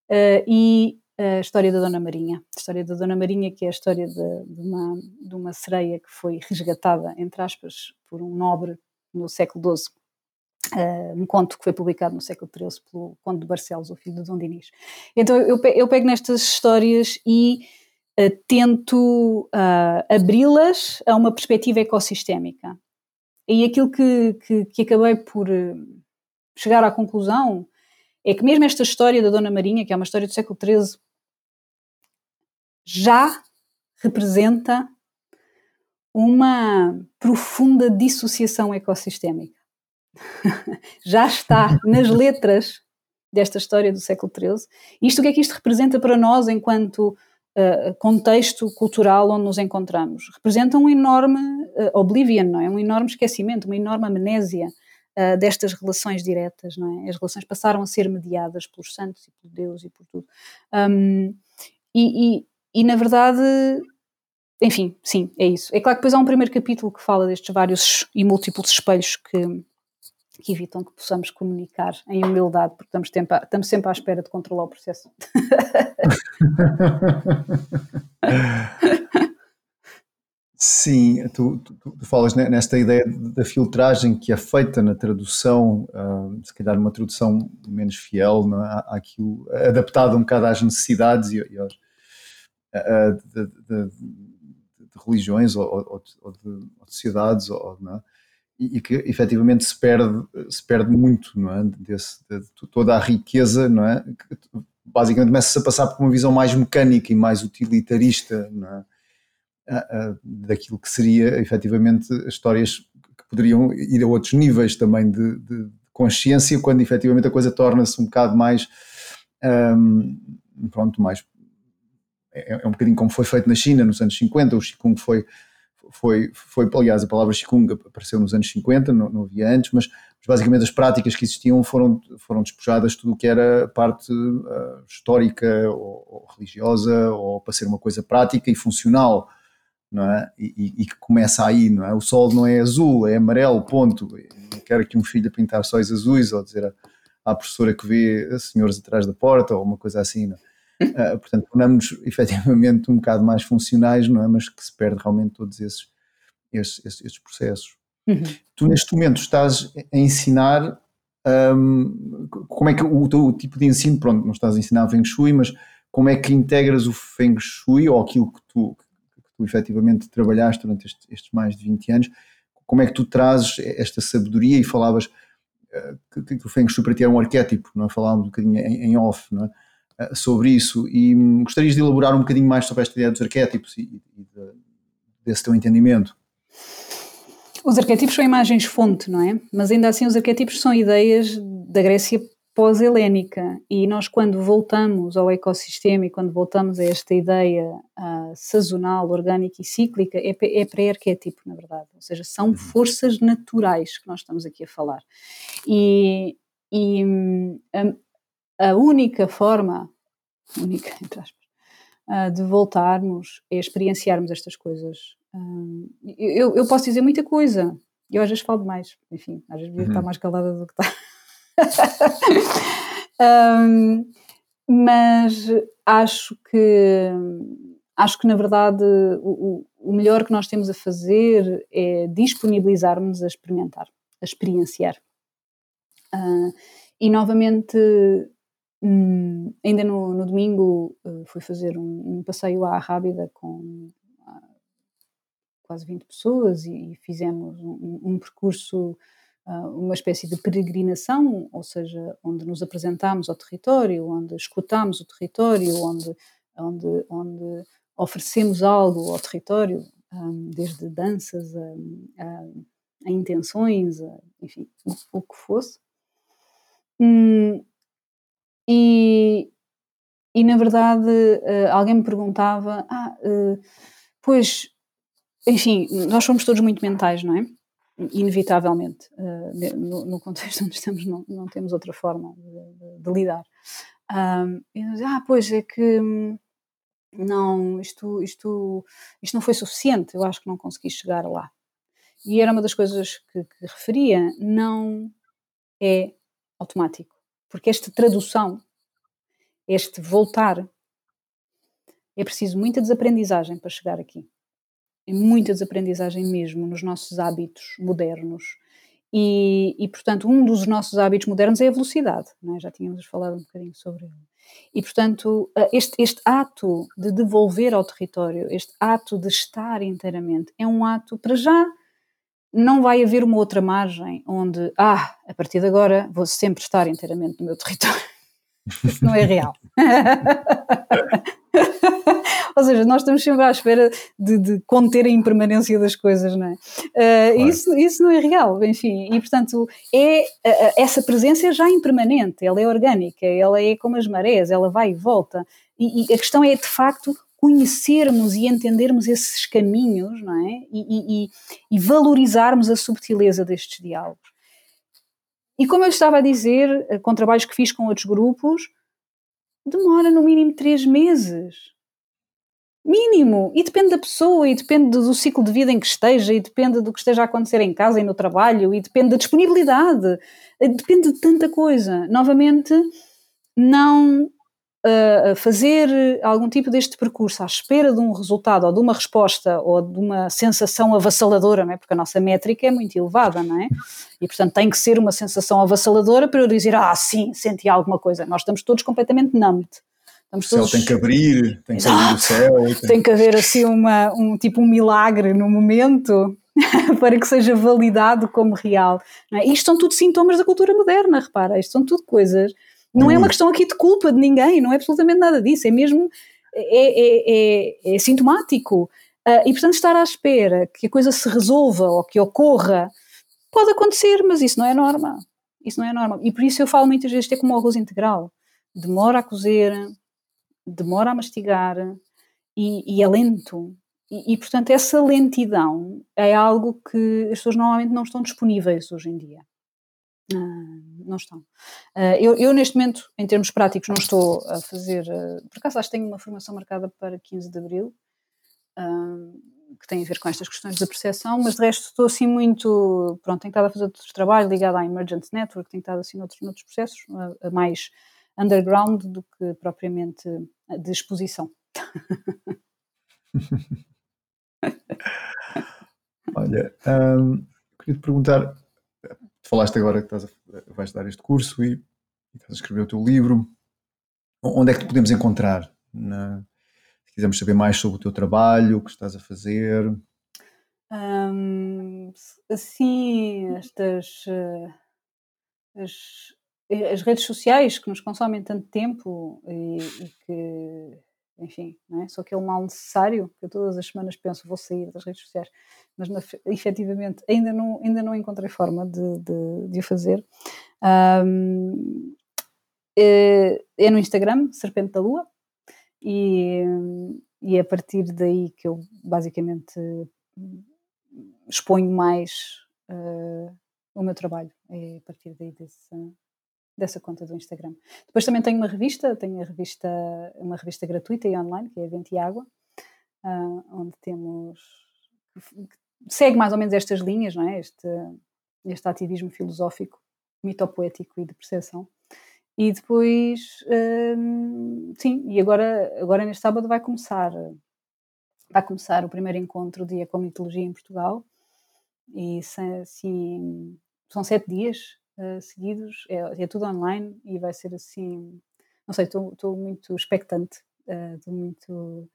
uh, e a história da Dona Marinha. A história da Dona Marinha, que é a história de, de, uma, de uma sereia que foi resgatada, entre aspas, por um nobre no século XII um conto que foi publicado no século XIII pelo Conde de Barcelos, o filho de Dom Dinis. Então eu, eu pego nestas histórias e uh, tento uh, abri-las a uma perspectiva ecossistémica. E aquilo que, que, que acabei por chegar à conclusão é que mesmo esta história da Dona Marinha, que é uma história do século XIII, já representa uma profunda dissociação ecossistémica já está nas letras desta história do século XIII. Isto o que é que isto representa para nós enquanto uh, contexto cultural onde nos encontramos? Representa um enorme uh, oblivion, não é? Um enorme esquecimento, uma enorme amnésia uh, destas relações diretas, não é? As relações passaram a ser mediadas pelos santos e por Deus e por tudo. Um, e, e, e, na verdade, enfim, sim, é isso. É claro que depois há um primeiro capítulo que fala destes vários e múltiplos espelhos que, que evitam que possamos comunicar em humildade, porque estamos, tempo a, estamos sempre à espera de controlar o processo. [laughs] Sim, tu, tu, tu, falas nesta ideia da filtragem que é feita na tradução, uh, se calhar uma tradução menos fiel, não é? àquilo, adaptada um bocado às necessidades e, e aos, uh, de, de, de, religiões ou, ou, ou de, sociedades, ou, não é? E, que efetivamente se perde, se perde muito, não é? Desse, de, de toda a riqueza, não é? Que, basicamente começa-se a passar por uma visão mais mecânica e mais utilitarista, é? daquilo que seria efetivamente histórias que poderiam ir a outros níveis também de, de consciência, quando efetivamente a coisa torna-se um bocado mais, um, pronto, mais é, é, um bocadinho como foi feito na China nos anos 50, o Qigong foi foi, foi, aliás, a palavra Qigong apareceu nos anos 50, não, não havia antes, mas, basicamente as práticas que existiam foram, foram despojadas de tudo o que era parte uh, histórica ou, ou, religiosa, ou para ser uma coisa prática e funcional, não é? E, e, que começa aí, não é? O sol não é azul, é amarelo, ponto. Não quero aqui um filho pintar sóis azuis ou dizer à, à professora que vê senhores atrás da porta ou uma coisa assim, não é? Uh, portanto, tornamos-nos [laughs] efetivamente um bocado mais funcionais, não é? Mas que se perde realmente todos esses, esses, esses processos. Uhum. Tu, neste momento, estás a ensinar. Um, como é que o teu tipo de ensino, pronto, não estás a ensinar Feng Shui, mas como é que integras o Feng Shui ou aquilo que tu, que tu efetivamente trabalhaste durante estes, estes mais de 20 anos, como é que tu trazes esta sabedoria e falavas uh, que, que, o Feng Shui para ti é um arquétipo, não é? Falávamos um bocadinho em, em off, não é? Eh, sobre isso e hum, gostarias de elaborar um bocadinho mais sobre esta ideia dos arquétipos e, e de, desse teu entendimento. Os arquétipos são imagens-fonte, não é? Mas ainda assim os arquétipos são ideias da Grécia pós-helénica e nós quando voltamos ao ecossistema e quando voltamos a esta ideia uh, sazonal, orgânica e cíclica, é, é pré-arquétipo, na verdade. Ou seja, são uhum. forças naturais que nós estamos aqui a falar. E, e um, a única forma, única, [laughs] entre aspas, uh, de voltarmos é experienciarmos estas coisas. Uh, eu, eu, posso dizer muita coisa, eu às vezes falo demais, enfim, às vezes devia uhum. estar mais calada do que [laughs] está. um, mas acho que acho que na verdade o, o, melhor que nós temos a fazer é disponibilizarmos a experimentar, a experienciar. Uh, e novamente, hum, ainda no, no domingo, uh, fui fazer um, um, passeio à Rábida com uh, quase 20 pessoas e, e fizemos um, um percurso uma espécie de peregrinação, ou seja, onde nos apresentámos ao território, onde escutámos o território, onde, onde, onde oferecemos algo ao território, um, desde danças a, a, a intenções, a, enfim, o, o, que fosse. Hum, e, e, na verdade, uh, alguém me perguntava: ah, uh, pois, enfim, nós somos todos muito mentais, não é? inevitavelmente, uh, no, no, contexto [laughs] onde estamos, não, não temos outra forma de, de, de lidar. Um, e ah, pois é que hum, não, isto, isto, isto não foi suficiente, eu acho que não consegui chegar lá. E era uma das coisas que, que referia, não é automático, porque esta tradução, este voltar, é preciso muita desaprendizagem para chegar aqui é muita desaprendizagem mesmo nos nossos hábitos modernos. E, e, portanto, um dos nossos hábitos modernos é a velocidade, é? já tínhamos falado um bocadinho sobre ele. E, portanto, este, este ato de devolver ao território, este ato de estar inteiramente, é um ato, para já, não vai haver uma outra margem onde, ah, a partir de agora vou sempre estar inteiramente no meu território. [laughs] Isso não é real. [laughs] Ou seja, nós estamos sempre à espera de, de conter a impermanência das coisas, não é? Uh, claro. isso, isso não é real, enfim. E, portanto, é, uh, essa presença é já impermanente, ela é orgânica, ela é como as marés, ela vai e volta. E, e a questão é, de facto, conhecermos e entendermos esses caminhos, não é? E, e, e, valorizarmos a subtileza destes diálogos. E como eu estava a dizer, eh, com trabalhos que fiz com outros grupos, demora no mínimo três meses Mínimo. E depende da pessoa, e depende do ciclo de vida em que esteja, e depende do que esteja a acontecer em casa e no trabalho, e depende da disponibilidade, depende de tanta coisa. Novamente, não uh, fazer algum tipo deste percurso à espera de um resultado, ou de uma resposta, ou de uma sensação avassaladora, não é? porque a nossa métrica é muito elevada, não é? E portanto tem que ser uma sensação avassaladora para eu dizer, ah, sim, senti alguma coisa. Nós estamos todos completamente numbed. Estamos o céu todos... tem que abrir, tem que Exato. abrir o céu. Tem... tem que haver assim uma, um tipo um milagre no momento [laughs] para que seja validado como real. É? Isto são tudo sintomas da cultura moderna, repara, isto são tudo coisas. Não hum. é uma questão aqui de culpa de ninguém, não é absolutamente nada disso, é mesmo é, é, é, é sintomático. Uh, e portanto, estar à espera que a coisa se resolva ou que ocorra pode acontecer, mas isso não é norma. Isso não é norma. E por isso eu falo muitas vezes, é como o arroz integral. Demora a cozer, demora a mastigar e, e é lento. E, e, portanto, essa lentidão é algo que as pessoas normalmente não estão disponíveis hoje em dia. Uh, não estão. Uh, eu, eu, neste momento, em termos práticos, não estou a fazer. Uh, por acaso, acho que tenho uma formação marcada para 15 de abril, que tem a ver com estas questões da percepção, mas de resto estou assim muito. Pronto, tenho estado a fazer outro trabalho ligado à Emergent Network, tenho estado assim noutros, noutros processos, mais underground do que propriamente de exposição. [laughs] Olha, hum, queria te perguntar, falaste agora que a, vais dar este curso e, e, estás a escrever o teu livro, onde é que te podemos encontrar? Na, se quisermos saber mais sobre o teu trabalho, o que estás a fazer. Hum, assim, estas uh, as, as redes sociais que nos consomem tanto tempo e, e que, enfim, é? só aquele mal necessário que eu todas as semanas penso vou sair das redes sociais, mas na, efetivamente ainda não, ainda não encontrei forma de, de, de o fazer. Um, é, é, no Instagram, Serpente da Lua, e, e é a partir daí que eu basicamente exponho mais uh, o meu trabalho. É a partir daí desse, dessa conta do Instagram. Depois também tenho uma revista, tenho a revista, uma revista gratuita e online, que é Vento e Água, uh, onde temos. segue mais ou menos estas linhas, não é? Este, este ativismo filosófico, mitopoético e de percepção. E depois, um, sim, e agora, agora neste sábado vai começar vai começar o primeiro encontro de ecomitologia em Portugal e assim, são sete dias uh, seguidos, é, é, tudo online e vai ser assim, não sei, estou muito expectante, estou uh, muito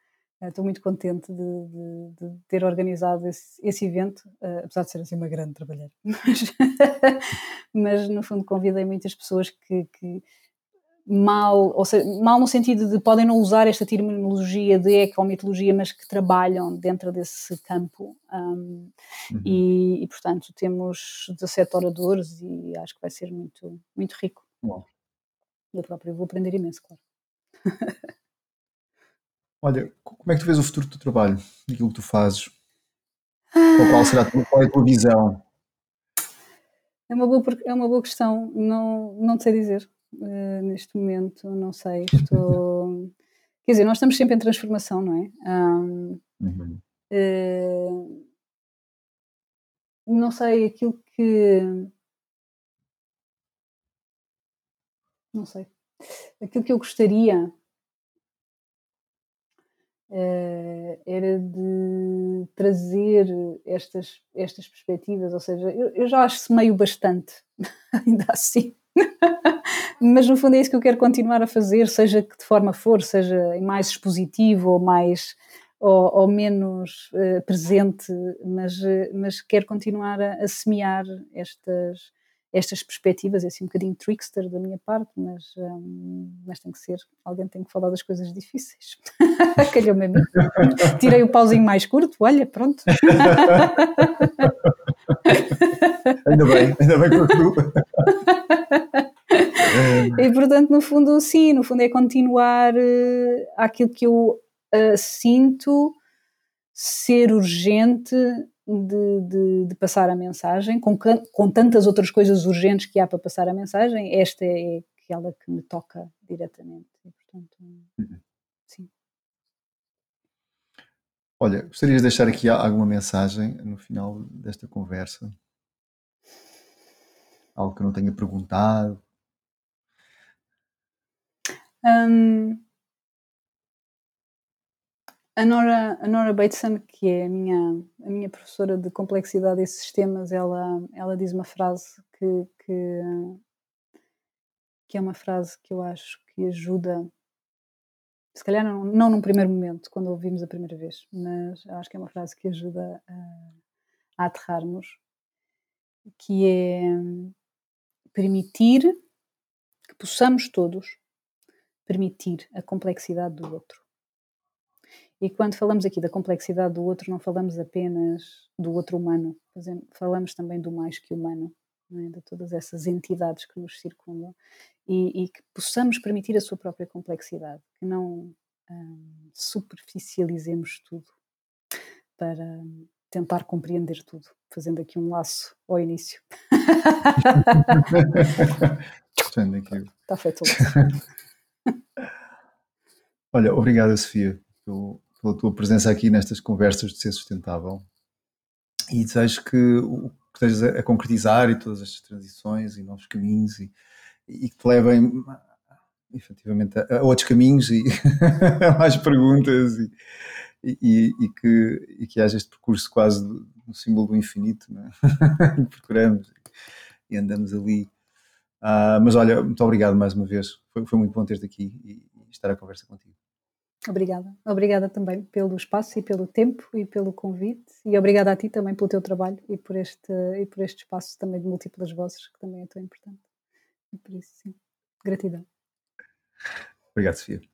Estou muito contente de, de, de ter organizado esse, esse evento, uh, apesar de ser assim uma grande trabalhar. [laughs] Mas, mas no fundo convidei muitas pessoas que, que, mal, ou seja, mal no sentido de podem não usar esta terminologia de ecomitologia, mas que trabalham dentro desse campo. Um, uhum. e, e, portanto temos 17 oradores e acho que vai ser muito, muito rico. Bom. Eu próprio vou aprender imenso, claro. [laughs] Olha, como é que tu vês o futuro do teu trabalho, daquilo que tu fazes? Qual, qual será a tua, qual é a tua visão? É uma boa, é uma boa questão, não, não sei dizer uh, neste momento, não sei. Estou. [laughs] Quer dizer, nós estamos sempre em transformação, não é? Um, uhum. uh, não sei aquilo que. Não sei. Aquilo que eu gostaria uh, era de trazer estas, estas perspectivas, ou seja, eu, eu já acho-se meio bastante, [laughs] ainda assim. [laughs] Mas no fundo é isso que eu quero continuar a fazer, seja que de forma for, seja mais expositivo ou mais ou, ou menos uh, presente, mas, mas quero continuar a, a semear estas, estas perspectivas, é assim um bocadinho trickster da minha parte, mas, um, mas tem que ser, alguém tem que falar das coisas difíceis. [laughs] Calhou-me a mim. Tirei o pauzinho mais curto, olha, pronto. [laughs] ainda bem, ainda bem que tu. E portanto, no fundo, sim, no fundo é continuar uh, aquilo que eu uh, sinto ser urgente de, de, de, passar a mensagem, com, com tantas outras coisas urgentes que há para passar a mensagem, esta é aquela que me toca diretamente. E, portanto, uhum. sim. Olha, gostarias de deixar aqui alguma mensagem no final desta conversa? Algo que eu não tenha perguntado? Um, a Nora, a Nora Bateson, que é a minha, a minha professora de complexidade e sistemas, ela, ela diz uma frase que, que, que é uma frase que eu acho que ajuda, se calhar não, não num primeiro momento, quando ouvimos a primeira vez, mas acho que é uma frase que ajuda a, a aterrarmos, que é permitir que possamos todos permitir a complexidade do outro. E quando falamos aqui da complexidade do outro, não falamos apenas do outro humano, falamos também do mais que humano, é? de todas essas entidades que nos circundam e, e, que possamos permitir a sua própria complexidade, que não hum, superficializemos tudo para tentar compreender tudo, fazendo aqui um laço ao início. [laughs] Está [laughs] feito o laço. [laughs] Olha, obrigada, Sofia, pela tua presença aqui nestas conversas de ser sustentável e desejo que o que estejas a, concretizar e todas estas transições e novos caminhos e, e que te levem efetivamente a, a outros caminhos e [laughs] a mais perguntas e, e, e, que, e que haja este percurso quase no símbolo do infinito é? [laughs] procuramos e andamos ali uh, mas olha, muito obrigado mais uma vez foi, foi muito bom ter-te aqui e, e estar a conversa contigo Obrigada. Obrigada também pelo espaço e pelo tempo e pelo convite e obrigada a ti também pelo teu trabalho e por este, e por este espaço também de múltiplas vozes que também é tão importante. E por isso, sim, gratidão. Obrigado, Sofia.